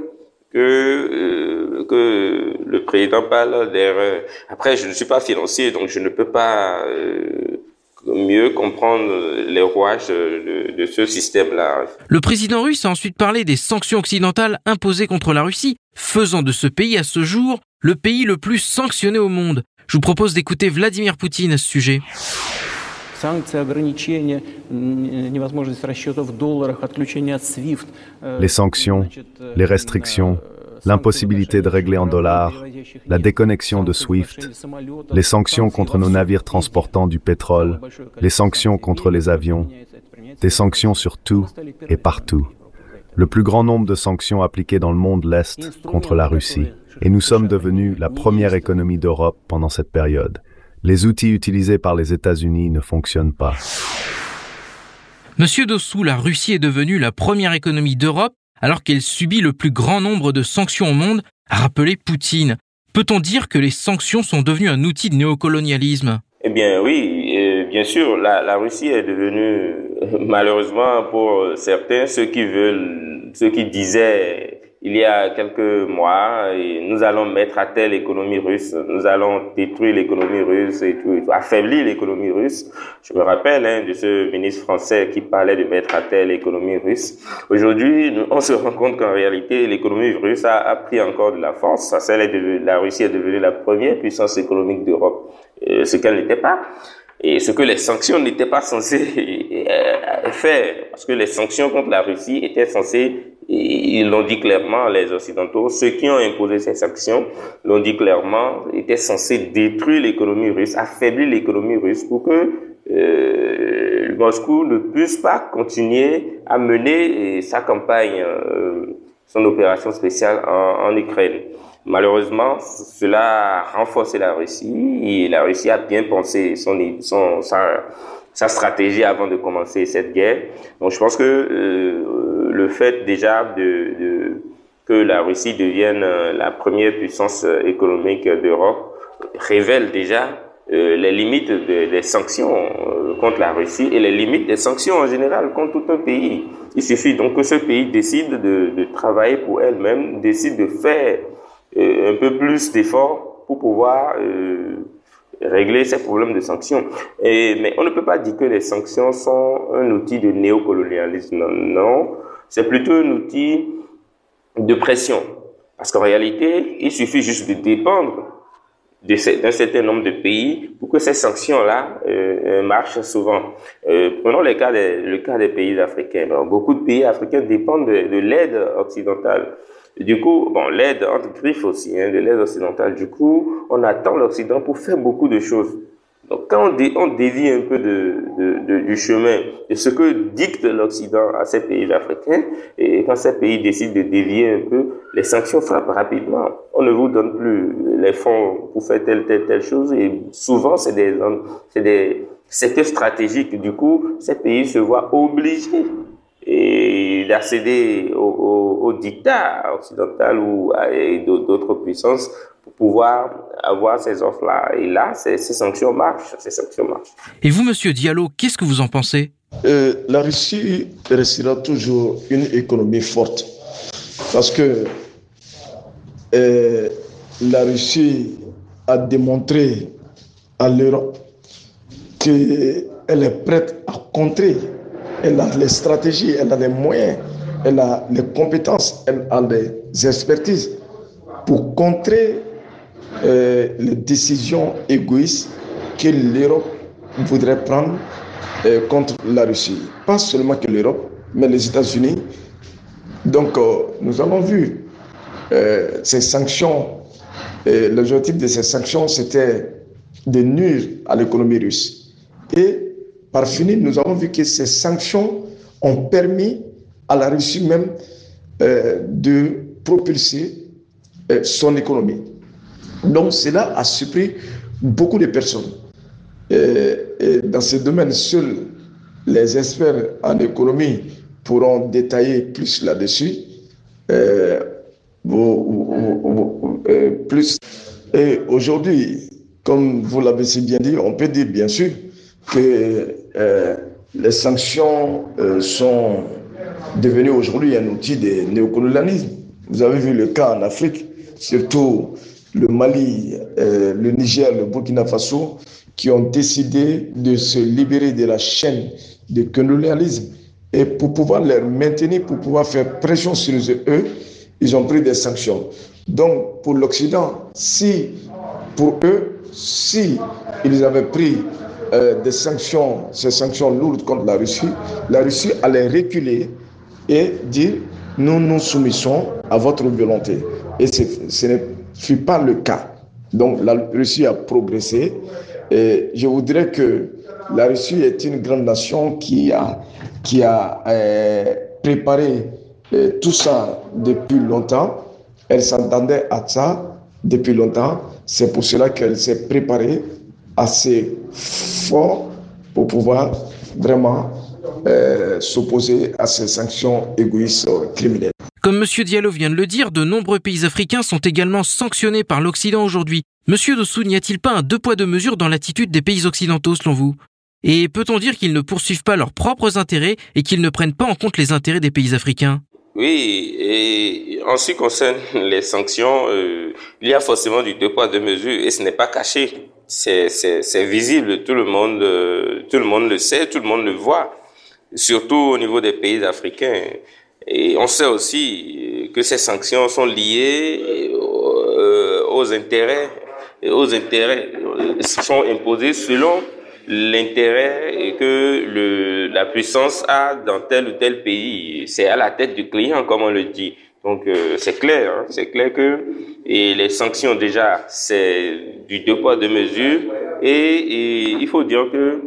que, euh, que le président parle d'erreur. Après, je ne suis pas financier, donc je ne peux pas euh, mieux comprendre les rouages de, de ce système-là. Le président russe a ensuite parlé des sanctions occidentales imposées contre la Russie, faisant de ce pays à ce jour le pays le plus sanctionné au monde. Je vous propose d'écouter Vladimir Poutine à ce sujet. Les sanctions, les restrictions, l'impossibilité de régler en dollars, la déconnexion de SWIFT, les sanctions contre nos navires transportant du pétrole, les sanctions contre les avions, des sanctions sur tout et partout. Le plus grand nombre de sanctions appliquées dans le monde l'Est contre la Russie. Et nous sommes devenus la première économie d'Europe pendant cette période. Les outils utilisés par les États-Unis ne fonctionnent pas. Monsieur Dossou, la Russie est devenue la première économie d'Europe alors qu'elle subit le plus grand nombre de sanctions au monde, a rappelé Poutine. Peut-on dire que les sanctions sont devenues un outil de néocolonialisme? Eh bien oui, bien sûr, la, la, Russie est devenue, [laughs] malheureusement pour certains, ceux qui veulent, ceux qui disaient il y a quelques mois, nous allons mettre à terre l'économie russe, nous allons détruire l'économie russe et tout, affaiblir l'économie russe. Je me rappelle hein, de ce ministre français qui parlait de mettre à terre l'économie russe. Aujourd'hui, on se rend compte qu'en réalité, l'économie russe a, a, pris encore de la force. La Russie est devenue la première puissance économique d'Europe, ce qu'elle n'était pas et ce que les sanctions n'étaient pas censées euh, faire, parce que les sanctions contre la Russie étaient censées ils l'ont dit clairement, les Occidentaux, ceux qui ont imposé ces sanctions l'ont dit clairement, étaient censés détruire l'économie russe, affaiblir l'économie russe pour que euh, Moscou ne puisse pas continuer à mener sa campagne, euh, son opération spéciale en, en, Ukraine. Malheureusement, cela a renforcé la Russie et la Russie a bien pensé son, son, sa, sa stratégie avant de commencer cette guerre. Donc je pense que euh, le fait déjà de, que la Russie devienne euh, la première puissance euh, économique d'Europe révèle déjà euh, les limites de, des sanctions contre la Russie et les limites des sanctions en général contre tout un pays. Il suffit donc que ce pays décide de, travailler pour elle-même, décide de faire un peu plus d'efforts pour pouvoir régler ces problèmes de sanctions. Mais on ne peut pas dire que les sanctions sont un outil de néocolonialisme. Non. C'est plutôt un outil de pression. Parce qu'en réalité, il suffit juste de dépendre d'un certain nombre de pays pour que ces sanctions-là euh, marchent souvent. Euh, prenons le cas, des, pays africains. beaucoup de pays africains dépendent de, de l'aide occidentale. Du coup, bon, l'aide entre griffes aussi, hein, de l'aide occidentale. Du coup, on attend l'Occident pour faire beaucoup de choses. Donc, quand on, dé, on dévie un peu de, de, de, du chemin de ce que dicte l'Occident à ces pays africains, et quand ces pays décident de dévier un peu, les sanctions frappent rapidement. On ne vous donne plus les fonds pour faire telle, telle, telle chose, et souvent, c'est des, c'est des secteurs stratégiques. Du coup, ces pays se voient obligés et d'accéder au, au, au, dictat occidental ou à d'autres puissances pour pouvoir avoir ces offres-là. Et là, ces, ces, sanctions marchent, ces sanctions marchent. Et vous, Monsieur Diallo, qu'est-ce que vous en pensez? Euh, La Russie restera toujours une économie forte parce que euh, la Russie a démontré à l'Europe qu'elle est prête à contrer elle a les stratégies, elle a les moyens, elle a les compétences, elle a les expertises pour contrer euh, les décisions égoïstes que l'Europe voudrait prendre euh, contre la Russie. Pas seulement que l'Europe, mais les États-Unis. Donc, euh, nous avons vu ces sanctions. L'objectif de ces sanctions, c'était de nuire à l'économie russe. Et par finir, nous avons vu que ces sanctions ont permis à la Russie même euh, de propulser euh, son économie. Donc cela a surpris beaucoup de personnes. Et dans ce domaine, seuls les experts en économie pourront détailler plus là-dessus. Euh. Et aujourd'hui, comme vous l'avez si bien dit, on peut dire bien sûr que euh, les sanctions euh, sont devenues aujourd'hui un outil de néocolonialisme. Vous avez vu le cas en Afrique, surtout le Mali, euh, le Niger, le Burkina Faso, qui ont décidé de se libérer de la chaîne de colonialisme. Et pour pouvoir les maintenir, pour pouvoir faire pression sur eux, ils ont pris des sanctions. Donc, pour l'Occident, si, pour eux, si ils avaient pris des sanctions, ces sanctions lourdes contre la Russie, la Russie allait reculer et dire nous nous soumettons à votre volonté. Et ce ne fut pas le cas. Donc la Russie a progressé. Et je voudrais que la Russie est une grande nation qui a, qui a euh, préparé euh, tout ça depuis longtemps. Elle s'entendait à ça depuis longtemps. C'est pour cela qu'elle s'est préparée assez fort pour pouvoir vraiment euh, s'opposer à ces sanctions égoïstes criminelles. Comme M. Diallo vient de le dire, de nombreux pays africains sont également sanctionnés par l'Occident aujourd'hui. Monsieur Dossou, n'y a-t-il pas un deux poids deux mesures dans l'attitude des pays occidentaux selon vous? Et peut-on dire qu'ils ne poursuivent pas leurs propres intérêts et qu'ils ne prennent pas en compte les intérêts des pays africains? Oui, et en ce qui concerne les sanctions, euh, il y a forcément du deux poids deux mesures et ce n'est pas caché. C'est visible, tout le monde, tout le monde le sait, tout le monde le voit, surtout au niveau des pays africains. Et on sait aussi que ces sanctions sont liées euh, aux intérêts, aux intérêts sont imposés selon l'intérêt que le, la puissance a dans tel ou tel pays. C'est à la tête du client, comme on le dit. Donc euh, c'est clair, hein, c'est clair que et les sanctions déjà c'est du deux poids deux mesures et, et il faut dire que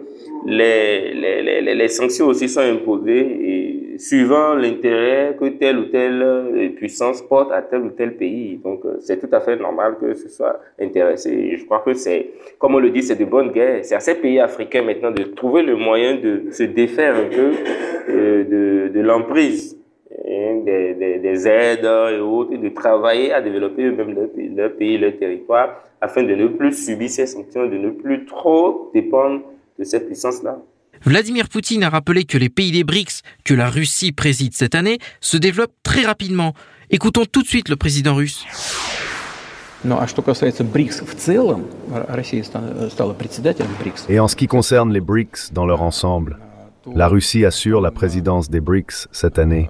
les, les, les, les sanctions aussi sont imposées et suivant l'intérêt que telle ou telle euh, puissance porte à tel ou tel pays. Donc, euh, c'est tout à fait normal que ce soit intéressé. je crois que c'est, comme on le dit, c'est de bonne guerre. C'est à ces pays africains maintenant de trouver le moyen de se défaire un peu euh, de, de l'emprise hein, des, des, des, aides et autres, et de travailler à développer eux-mêmes leur, leur pays, leur territoire, afin de ne plus subir ces sanctions, de ne plus trop dépendre de cette puissance-là. Vladimir Poutine a rappelé que les pays des BRICS, que la Russie préside cette année, se développent très rapidement. Écoutons tout de suite le président russe. Et en ce qui concerne les BRICS dans leur ensemble, la Russie assure la présidence des BRICS cette année.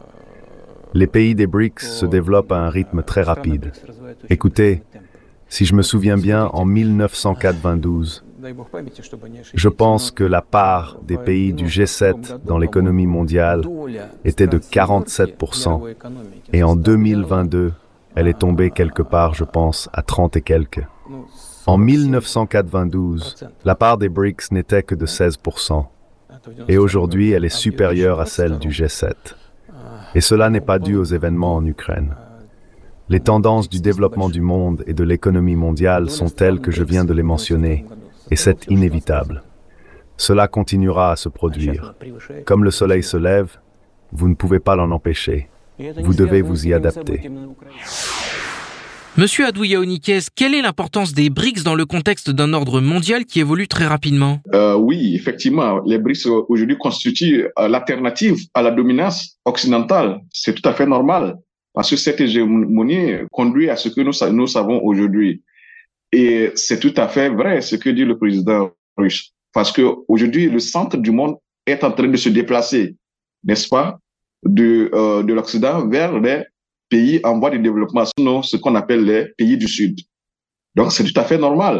Les pays des BRICS se développent à un rythme très rapide. Écoutez, si je me souviens bien, en 1992, je pense que la part des pays du G7 dans l'économie mondiale était de 47%. Et en 2022, elle est tombée quelque part, je pense, à 30 et quelques. En 1992, la part des BRICS n'était que de 16%. Et aujourd'hui, elle est supérieure à celle du G7. Et cela n'est pas dû aux événements en Ukraine. Les tendances du développement du monde et de l'économie mondiale sont telles que je viens de les mentionner, et c'est inévitable. Cela continuera à se produire. Comme le soleil se lève, vous ne pouvez pas l'en empêcher. Vous devez vous y adapter. Monsieur Adouya quelle est l'importance des BRICS dans le contexte d'un ordre mondial qui évolue très rapidement euh, Oui, effectivement, les BRICS aujourd'hui constituent euh, l'alternative à la dominance occidentale. C'est tout à fait normal parce que cette hégémonie conduit à ce que nous, savons aujourd'hui. Et c'est tout à fait vrai ce que dit le président russe. Parce que aujourd'hui, le centre du monde est en train de se déplacer, n'est-ce pas, de, euh, de l'Occident vers les pays en voie de développement, sinon ce qu'on appelle les pays du Sud. Donc, c'est tout à fait normal.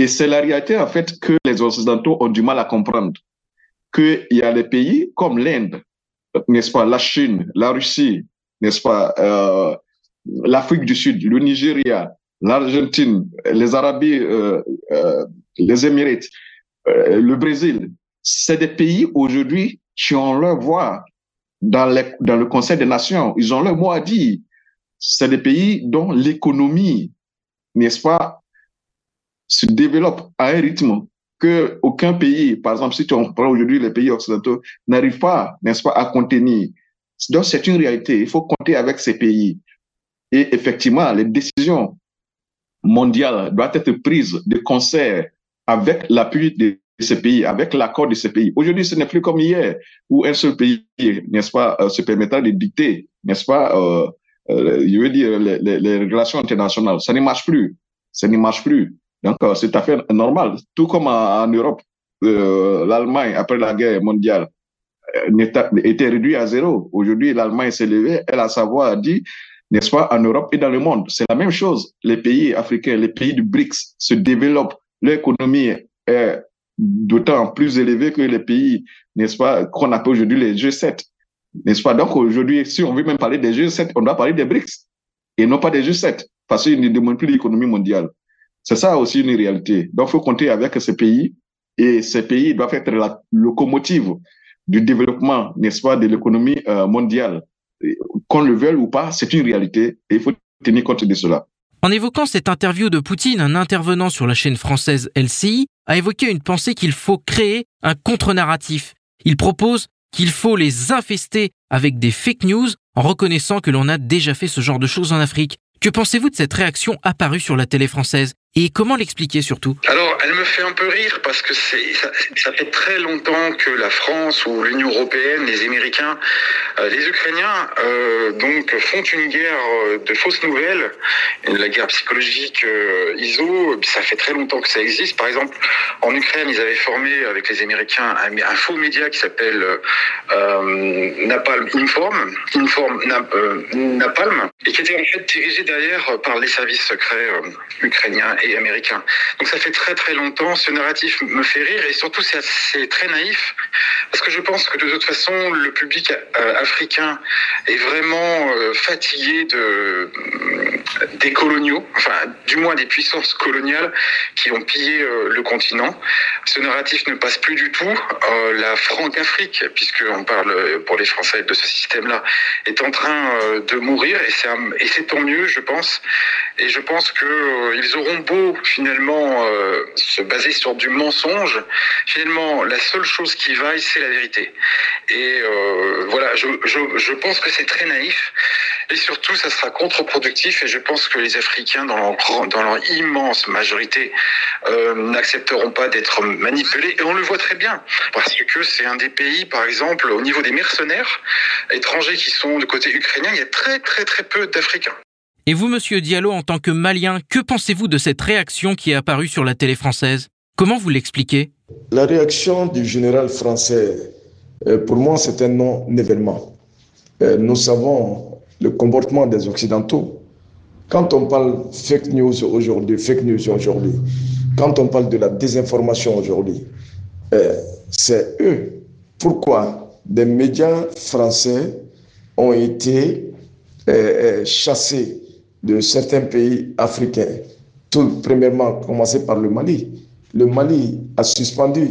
Et c'est la réalité, en fait, que les Occidentaux ont du mal à comprendre. Qu'il y a des pays comme l'Inde, n'est-ce pas, la Chine, la Russie, n'est-ce pas, euh, l'Afrique du Sud, le Nigeria, l'Argentine, les Arabies, euh, euh, les Émirats, euh, le Brésil, c'est des pays aujourd'hui qui ont leur voix dans, le Conseil des Nations. Ils ont leur mot à dire. C'est des pays dont l'économie, n'est-ce pas, se développe à un rythme que aucun pays, par exemple, si tu prends aujourd'hui les pays occidentaux, n'arrive pas, n'est-ce pas, à contenir. Donc, c'est une réalité. Il faut compter avec ces pays. Et effectivement, les décisions mondiale doit être prise de concert avec l'appui de ces pays, avec l'accord de ces pays. Aujourd'hui, ce n'est plus comme hier, où un seul pays, n'est-ce pas, euh, se permettra de dicter, n'est-ce pas, euh, euh, je veux dire, les, les, les, relations internationales. Ça ne marche plus. Ça ne marche plus. Donc, euh, c'est tout à fait normal. Tout comme en, en Europe, euh, l'Allemagne, après la guerre mondiale, était réduite à zéro. Aujourd'hui, l'Allemagne s'est levée, elle a savoir dit, n'est-ce pas, en Europe et dans le monde. C'est la même chose. Les pays africains, les pays du BRICS se développent, l'économie est d'autant plus élevé que les pays, n'est-ce pas, qu'on appelle aujourd'hui les G7. N'est-ce pas? Donc aujourd'hui, si on veut même parler des G7, on doit parler des BRICS et non pas des G7 parce qu'ils ne demandent plus l'économie mondiale. C'est ça aussi une réalité. Donc il faut compter avec ces pays et ces pays doivent être la locomotive du développement, n'est-ce pas, de l'économie euh, mondiale. Qu'on le veuille ou pas, c'est une réalité et il faut tenir compte de cela. En évoquant cette interview de Poutine, un intervenant sur la chaîne française LCI a évoqué une pensée qu'il faut créer un contre-narratif. Il propose qu'il faut les infester avec des fake news en reconnaissant que l'on a déjà fait ce genre de choses en Afrique. Que pensez-vous de cette réaction apparue sur la télé française? Et comment l'expliquer surtout? Elle me fait un peu rire parce que ça, fait très longtemps que la France ou l'Union européenne, les Américains, euh, les Ukrainiens, euh, donc font une guerre euh, de fausses nouvelles, la guerre psychologique ISO. Ça fait très longtemps que ça existe. Par exemple, en Ukraine, ils avaient formé avec les Américains un, faux média qui s'appelle Napalm Inform, Inform Nap, Napalm, et qui était en fait dirigé derrière par les services secrets ukrainiens et américain. Donc ça fait très très longtemps. Ce narratif me fait rire et surtout c'est assez très naïf parce que je pense que de toute façon le public euh, africain est vraiment euh, fatigué de des coloniaux, enfin du moins des puissances coloniales qui ont pillé euh, le continent. Ce narratif ne passe plus du tout. Euh, la Franc-Afrique, puisqu'on parle pour les Français de ce système-là, est en train euh, de mourir et c'est tant mieux, je pense. Et je pense que ils auront beau finalement se baser sur du mensonge, finalement la seule chose qui vaille, c'est la vérité. Et voilà, je, je, je pense que c'est très naïf et surtout ça sera contre-productif et je pense que les Africains, dans leur, dans leur immense majorité, euh, n'accepteront pas d'être manipulés. Et on le voit très bien, parce que c'est un des pays, par exemple, au niveau des mercenaires étrangers qui sont de côté ukrainien, il y a très très très peu d'Africains. Et vous, monsieur Diallo, en tant que Malien, que pensez-vous de cette réaction qui est apparue sur la télé française? Comment vous l'expliquez? La réaction du général français, euh, pour moi, c'est un non-événement. Euh, nous savons le comportement des Occidentaux. Quand on parle fake news aujourd'hui, fake news aujourd'hui, quand on parle de la désinformation aujourd'hui, euh, c'est eux. Pourquoi des médias français ont été euh, euh, chassés de certains pays africains? Tout premièrement, commencer par le Mali. Le Mali a suspendu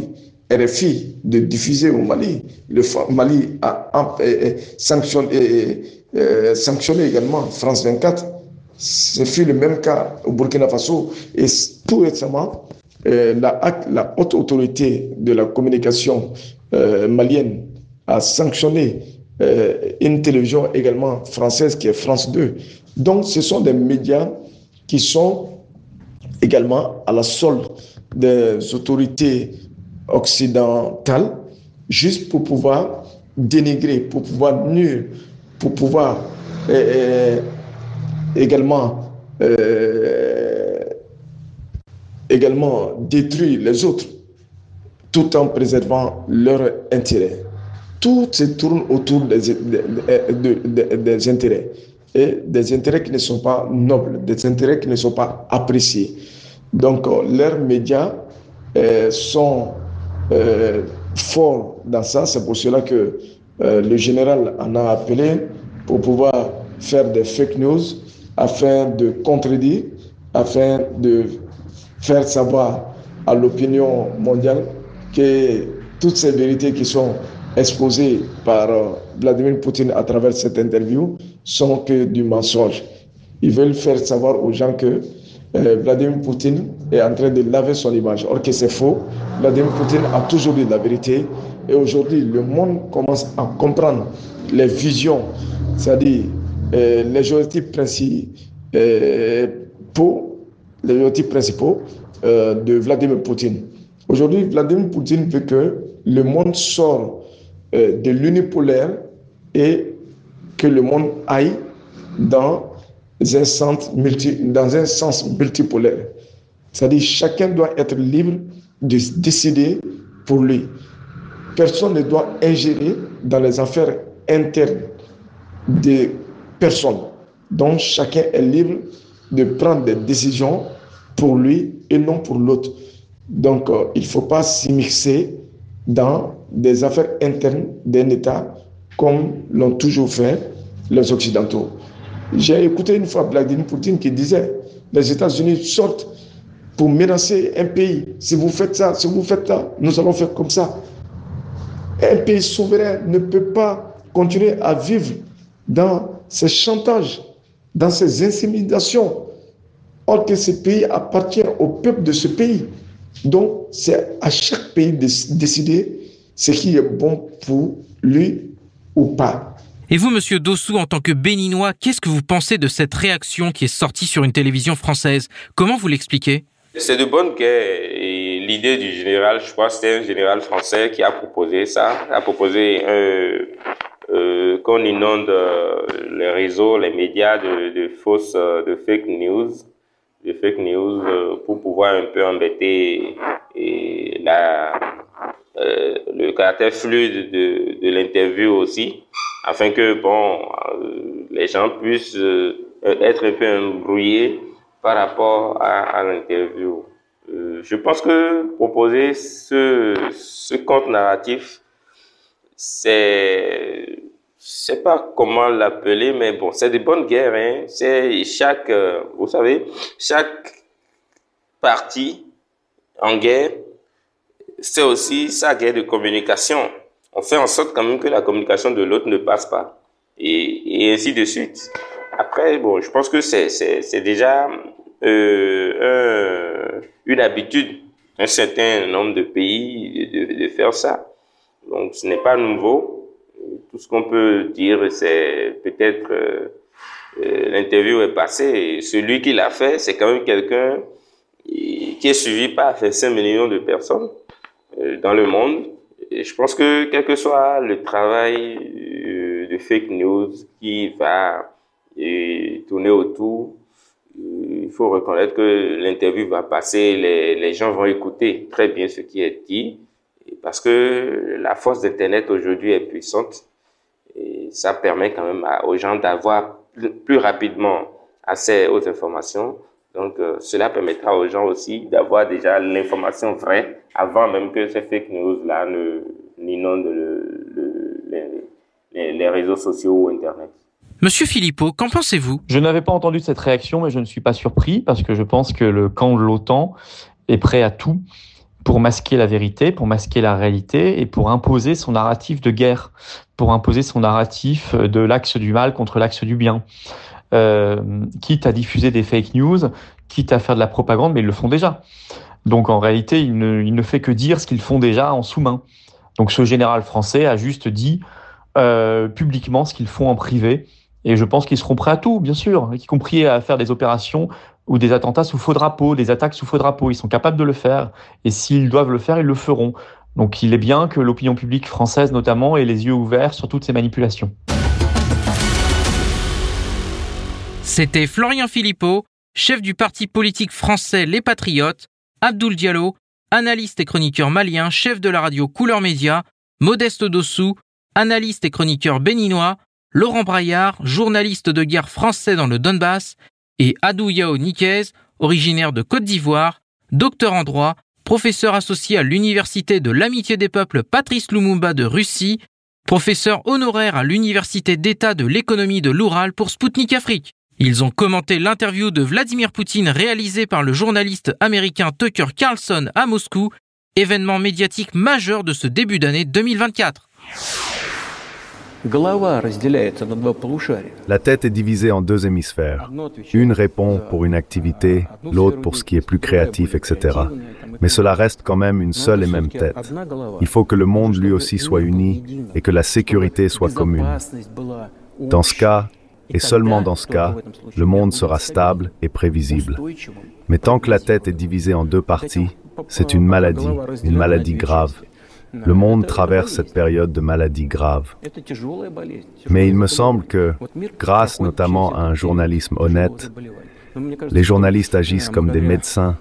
RFI de diffuser au Mali. Le Mali a sanctionné, sanctionné également France 24 ce fut le même cas au Burkina Faso. Et tout récemment, euh, la, haute autorité de la communication euh, malienne a sanctionné euh, une télévision également française qui est France 2. Donc, ce sont des médias qui sont également à la solde des autorités occidentales, juste pour pouvoir dénigrer, pour pouvoir nuire, pour pouvoir également, euh, également détruire les autres tout en préservant leur intérêt. Tout se tourne autour des, des, des, intérêts et des intérêts qui ne sont pas nobles, des intérêts qui ne sont pas appréciés. Donc, euh, leurs médias euh, sont forts dans ça. C'est pour cela que le général en a appelé pour pouvoir faire des fake news afin de contredire, afin de faire savoir à l'opinion mondiale que toutes ces vérités qui sont exposées par euh, Vladimir Poutine à travers cette interview sont que du mensonge. Ils veulent faire savoir aux gens que euh, Vladimir Poutine est en train de laver son image. Or que c'est faux. Vladimir Poutine a toujours dit la vérité. Et aujourd'hui, le monde commence à comprendre les visions, c'est-à-dire euh, les objectifs principaux, euh, les objectifs principaux euh, de Vladimir Poutine. Aujourd'hui, Vladimir Poutine veut que le monde sorte de l'unipolaire et que le monde aille dans un sens, multi, dans un sens multipolaire. C'est-à-dire chacun doit être libre de décider pour lui. Personne ne doit ingérer dans les affaires internes des personne. Donc chacun est libre de prendre des décisions pour lui et non pour l'autre. Donc, euh, il ne faut pas s'immiscer dans des affaires internes d'un État comme l'ont toujours fait les Occidentaux. J'ai écouté une fois Vladimir Poutine qui disait les États-Unis sortent pour menacer un pays. Si vous faites ça, si vous faites ça, nous allons faire comme ça. Un pays souverain ne peut pas continuer à vivre dans ces chantages, dans ces intimidations, or que ce pays appartient au peuple de ce pays. Donc, c'est à chaque pays de décider ce qui est bon pour lui ou pas. Et vous, monsieur Dossou, en tant que béninois, qu'est-ce que vous pensez de cette réaction qui est sortie sur une télévision française? Comment vous l'expliquez? C'est de bonne guerre. Et l'idée du général, je crois, c'était un général français qui a proposé ça, a proposé euh, euh, qu'on inonde euh, les réseaux, les médias de, fausses, euh, de fake news de fake news euh, pour pouvoir un peu embêter et la, euh, le caractère fluide de, de l'interview aussi, afin que bon, euh, les gens puissent être un peu embrouillés par rapport à, à l'interview. je pense que proposer ce, ce compte narratif, c'est je sais pas comment l'appeler, mais bon, c'est de bonnes guerres. Hein. C'est chaque, euh, vous savez, chaque partie en guerre, c'est aussi sa guerre de communication. On fait en sorte quand même que la communication de l'autre ne passe pas. Et, et, ainsi de suite. Après, bon, je pense que c'est, déjà euh, un, une habitude, un certain nombre de pays de, de faire ça. Donc, ce n'est pas nouveau tout ce qu'on peut dire, c'est peut-être euh, euh, l'interview est passée. Celui qui l'a fait, c'est quand même quelqu'un qui est suivi par 5 millions de personnes euh, dans le monde. Et je pense que quel que soit le travail de fake news qui va tourner autour, il faut reconnaître que l'interview va passer, les, les gens vont écouter très bien ce qui est dit, parce que la force d'Internet aujourd'hui est puissante et ça permet quand même aux gens d'avoir plus rapidement accès aux informations. Donc, euh, cela permettra aux gens aussi d'avoir déjà l'information vraie avant même que ces fake news-là n'inondent le, les, les, réseaux sociaux ou Internet. Monsieur Philippot, qu'en pensez-vous? Je n'avais pas entendu cette réaction, mais je ne suis pas surpris parce que je pense que le camp de l'OTAN est prêt à tout pour masquer la vérité, pour masquer la réalité et pour imposer son narratif de guerre, pour imposer son narratif de l'axe du mal contre l'axe du bien. Euh, quitte à diffuser des fake news, quitte à faire de la propagande, mais ils le font déjà. Donc en réalité, il ne, fait que dire ce qu'ils font déjà en sous-main. Donc ce général français a juste dit euh, publiquement ce qu'ils font en privé. Et je pense qu'ils seront prêts à tout, bien sûr, y compris à faire des opérations ou des attentats sous faux drapeau, des attaques sous faux drapeau. Ils sont capables de le faire. Et s'ils doivent le faire, ils le feront. Donc il est bien que l'opinion publique française notamment ait les yeux ouverts sur toutes ces manipulations. C'était Florian Philippot, chef du parti politique français Les Patriotes, Abdoul Diallo, analyste et chroniqueur malien, chef de la radio Couleur Média, Modeste Dossou, analyste et chroniqueur béninois, Laurent Braillard, journaliste de guerre français dans le Donbass, et Adou Yao Nikez, originaire de Côte d'Ivoire, docteur en droit, professeur associé à l'Université de l'Amitié des Peuples Patrice Lumumba de Russie, professeur honoraire à l'Université d'État de l'économie de l'Oural pour Sputnik Afrique. Ils ont commenté l'interview de Vladimir Poutine réalisée par le journaliste américain Tucker Carlson à Moscou, événement médiatique majeur de ce début d'année 2024. La tête est divisée en deux hémisphères. Une répond pour une activité, l'autre pour ce qui est plus créatif, etc. Mais cela reste quand même une seule et même tête. Il faut que le monde lui aussi soit uni et que la sécurité soit commune. Dans ce cas, et seulement dans ce cas, le monde sera stable et prévisible. Mais tant que la tête est divisée en deux parties, c'est une maladie, une maladie grave. Le monde traverse cette période de maladie grave. Mais il me semble que, grâce notamment à un journalisme honnête, les journalistes agissent comme des médecins.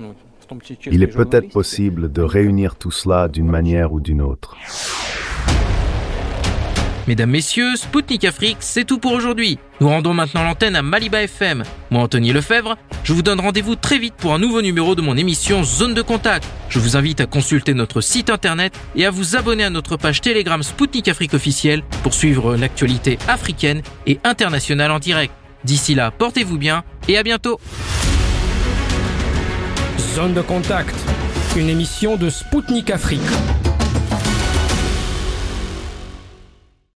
Il est peut-être possible de réunir tout cela d'une manière ou d'une autre. Mesdames, Messieurs, Spoutnik Afrique, c'est tout pour aujourd'hui. Nous rendons maintenant l'antenne à Maliba FM. Moi, Anthony Lefebvre, je vous donne rendez-vous très vite pour un nouveau numéro de mon émission Zone de Contact. Je vous invite à consulter notre site internet et à vous abonner à notre page Telegram Spoutnik Afrique officielle pour suivre l'actualité africaine et internationale en direct. D'ici là, portez-vous bien et à bientôt. Zone de Contact, une émission de Spoutnik Afrique.